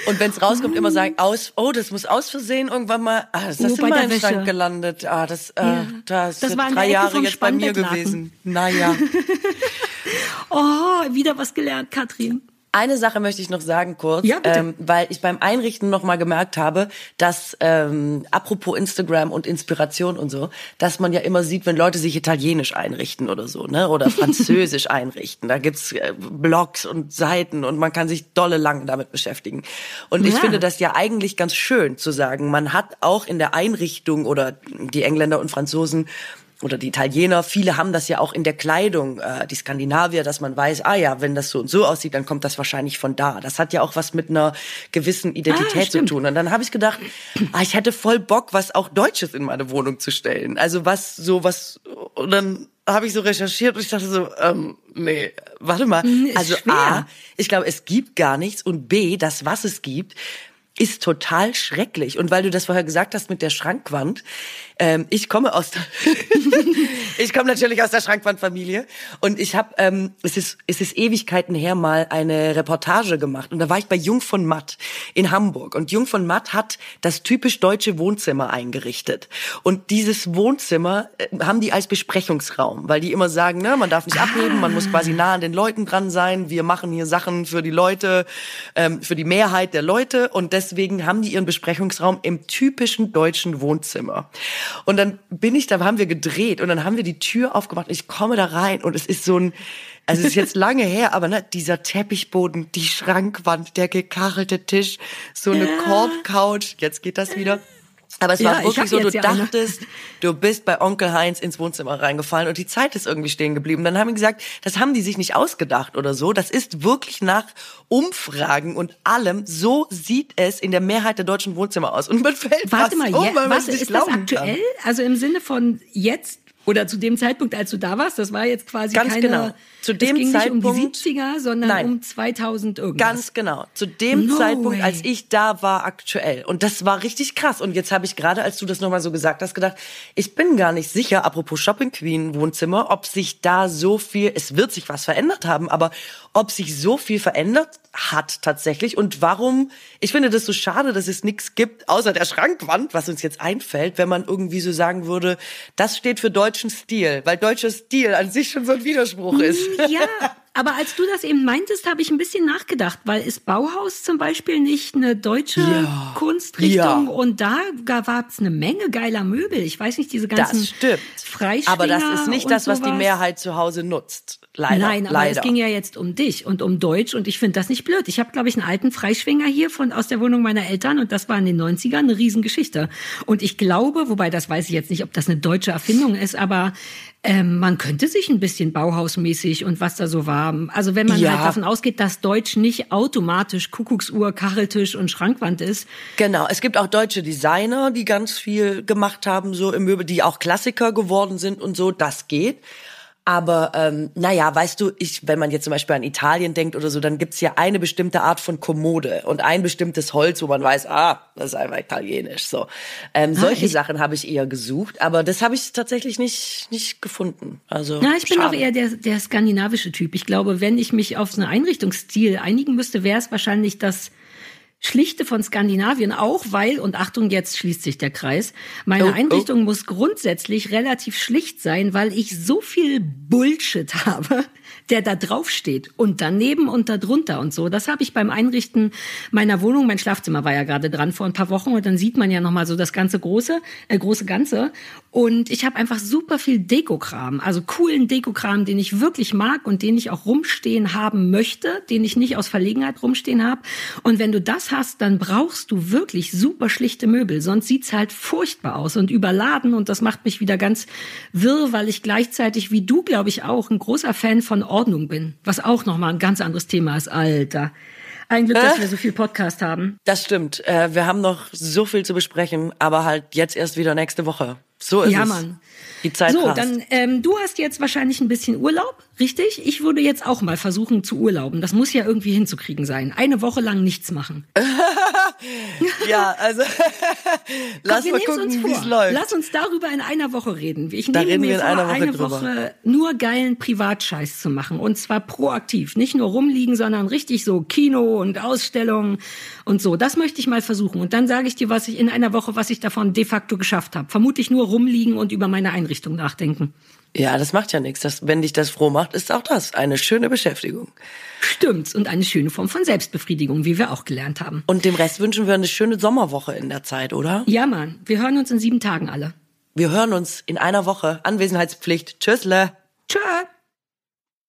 Und wenn es rauskommt, immer sagen, aus, oh, das muss aus Versehen irgendwann mal, ah, das Oh, ist bei in meinem. Schrank gelandet. Ah, das, äh, Ja. das, Das sind drei Jahre jetzt bei mir gewesen. Naja. Oh, wieder was gelernt, Katrin. Eine Sache möchte ich noch sagen kurz, Ja, ähm, weil ich beim Einrichten noch mal gemerkt habe, dass ähm, apropos Instagram und Inspiration und so, dass man ja immer sieht, wenn Leute sich italienisch einrichten oder so, ne, oder französisch einrichten. Da gibt's äh, Blogs und Seiten und man kann sich dolle lang damit beschäftigen. Und ich Ja. finde das ja eigentlich ganz schön zu sagen, man hat auch in der Einrichtung oder die Engländer und Franzosen oder die Italiener, viele haben das ja auch in der Kleidung, äh, die Skandinavier, dass man weiß, ah ja, wenn das so und so aussieht, dann kommt das wahrscheinlich von da. Das hat ja auch was mit einer gewissen Ah, Identität zu stimmt. tun. Und dann habe ich gedacht, ah, ich hätte voll Bock, was auch Deutsches in meine Wohnung zu stellen. Also was so was und dann habe ich so recherchiert und ich dachte so, ähm, nee, warte mal. Hm, ist also schwer. A, ich glaube, es gibt gar nichts und B, das was es gibt, ist total schrecklich. Und weil du das vorher gesagt hast mit der Schrankwand, ähm, ich komme aus der ich komme natürlich aus der Schrankwandfamilie. Und ich habe ähm, es ist es ist Ewigkeiten her mal eine Reportage gemacht. Und da war ich bei Jung von Matt in Hamburg. Und Jung von Matt hat das typisch deutsche Wohnzimmer eingerichtet. Und dieses Wohnzimmer äh, haben die als Besprechungsraum, weil die immer sagen, ne, man darf nicht abheben, man muss quasi nah an den Leuten dran sein, wir machen hier Sachen für die Leute, ähm, für die Mehrheit der Leute. Und deswegen haben die ihren Besprechungsraum im typischen deutschen Wohnzimmer. Und dann bin ich da, haben wir gedreht und dann haben wir die Tür aufgemacht. Ich komme da rein und es ist so ein, also es ist jetzt lange her, aber ne, dieser Teppichboden, die Schrankwand, der gekachelte Tisch, so eine Korbcouch, jetzt geht das wieder. Aber es war Ja, ich wirklich so, du dachtest, du bist bei Onkel Heinz ins Wohnzimmer reingefallen und die Zeit ist irgendwie stehen geblieben. Dann haben die gesagt, das haben die sich nicht ausgedacht oder so. Das ist wirklich nach Umfragen und allem, so sieht es in der Mehrheit der deutschen Wohnzimmer aus. Und man fällt Warte mal, um, weil warte, ist das aktuell? Kann. Also im Sinne von jetzt oder zu dem Zeitpunkt, als du da warst, das war jetzt quasi Ganz keine, genau. Zu es dem ging nicht um die Zeitpunkt- 70er, sondern Nein. um 2000 irgendwas. Ganz genau. Zu dem No Zeitpunkt, way. als ich da war, aktuell. Und das war richtig krass. Und jetzt habe ich gerade, als du das nochmal so gesagt hast, gedacht, ich bin gar nicht sicher, apropos Shopping Queen Wohnzimmer, ob sich da so viel, es wird sich was verändert haben, aber ob sich so viel verändert hat tatsächlich und warum, ich finde das so schade, dass es nichts gibt, außer der Schrankwand, was uns jetzt einfällt, wenn man irgendwie so sagen würde, das steht für deutschen Stil, weil deutscher Stil an sich schon so ein Widerspruch ist. Ja, aber als du das eben meintest, habe ich ein bisschen nachgedacht, weil ist Bauhaus zum Beispiel nicht eine deutsche Ja. Kunstrichtung Ja. und da gab es eine Menge geiler Möbel. Ich weiß nicht, diese ganzen Das stimmt. Aber das ist nicht das, was die sowas. Mehrheit zu Hause nutzt. Leider. Nein, aber leider. es ging ja jetzt um dich und um Deutsch und ich finde das nicht blöd. Ich habe, glaube ich, einen alten Freischwinger hier von aus der Wohnung meiner Eltern und das war in den 90ern eine Riesengeschichte. Und ich glaube, wobei das weiß ich jetzt nicht, ob das eine deutsche Erfindung ist, aber ähm, man könnte sich ein bisschen Bauhausmäßig und was da so war. Also wenn man Ja. halt davon ausgeht, dass Deutsch nicht automatisch Kuckucksuhr, Kacheltisch und Schrankwand ist. Genau, es gibt auch deutsche Designer, die ganz viel gemacht haben, so im Möbel, die auch Klassiker geworden sind und so, das geht. Aber ähm, naja, weißt du, ich, wenn man jetzt zum Beispiel an Italien denkt oder so, dann gibt's ja eine bestimmte Art von Kommode und ein bestimmtes Holz, wo man weiß, ah, das ist einfach italienisch. So, ähm, solche echt? Sachen habe ich eher gesucht, aber das habe ich tatsächlich nicht nicht gefunden. Also Na, ich bin schade. auch eher der, der skandinavische Typ. Ich glaube, wenn ich mich auf so einen Einrichtungsstil einigen müsste, wäre es wahrscheinlich das Schlichte von Skandinavien auch, weil, und Achtung, jetzt schließt sich der Kreis, meine Oh, oh. Einrichtung muss grundsätzlich relativ schlicht sein, weil ich so viel Bullshit habe, der da drauf steht und daneben und darunter und so. Das habe ich beim Einrichten meiner Wohnung, mein Schlafzimmer war ja gerade dran vor ein paar Wochen und dann sieht man ja nochmal so das ganze große, äh, große Ganze. Und ich habe einfach super viel Dekokram, also coolen Dekokram, den ich wirklich mag und den ich auch rumstehen haben möchte, den ich nicht aus Verlegenheit rumstehen habe. Und wenn du das hast, dann brauchst du wirklich super schlichte Möbel, sonst sieht's halt furchtbar aus und überladen und das macht mich wieder ganz wirr, weil ich gleichzeitig wie du, glaube ich, auch ein großer Fan von Ordnung bin, was auch nochmal ein ganz anderes Thema ist, Alter. Ein Glück, dass wir so viel Podcast haben. Das stimmt. Äh, wir haben noch so viel zu besprechen, aber halt jetzt erst wieder nächste Woche. So ist Ja, es. Mann. Die Zeit so, rast. dann ähm, du hast jetzt wahrscheinlich ein bisschen Urlaub, richtig? Ich würde jetzt auch mal versuchen zu urlauben. Das muss ja irgendwie hinzukriegen sein. Eine Woche lang nichts machen. Ja, also lass wir mal gucken, wie es vor. läuft. Lass uns darüber in einer Woche reden. Ich Da nehme mir vor, einer Woche eine. Woche nur geilen Privatscheiß zu machen. Und zwar proaktiv. Nicht nur rumliegen, sondern richtig so Kino und Ausstellungen und so. Das möchte ich mal versuchen. Und dann sage ich dir, was ich in einer Woche, was ich davon de facto geschafft habe. Vermutlich nur rumliegen und über meine Einrichtung nachdenken. Ja, das macht ja nichts. Das, wenn dich das froh macht, ist auch das eine schöne Beschäftigung. Stimmt's. Und eine schöne Form von Selbstbefriedigung, wie wir auch gelernt haben. Und dem Rest wünschen wir eine schöne Sommerwoche in der Zeit, oder? Ja, Mann. Wir hören uns in sieben Tagen alle. Wir hören uns in einer Woche. Anwesenheitspflicht. Tschüssle. Tschö.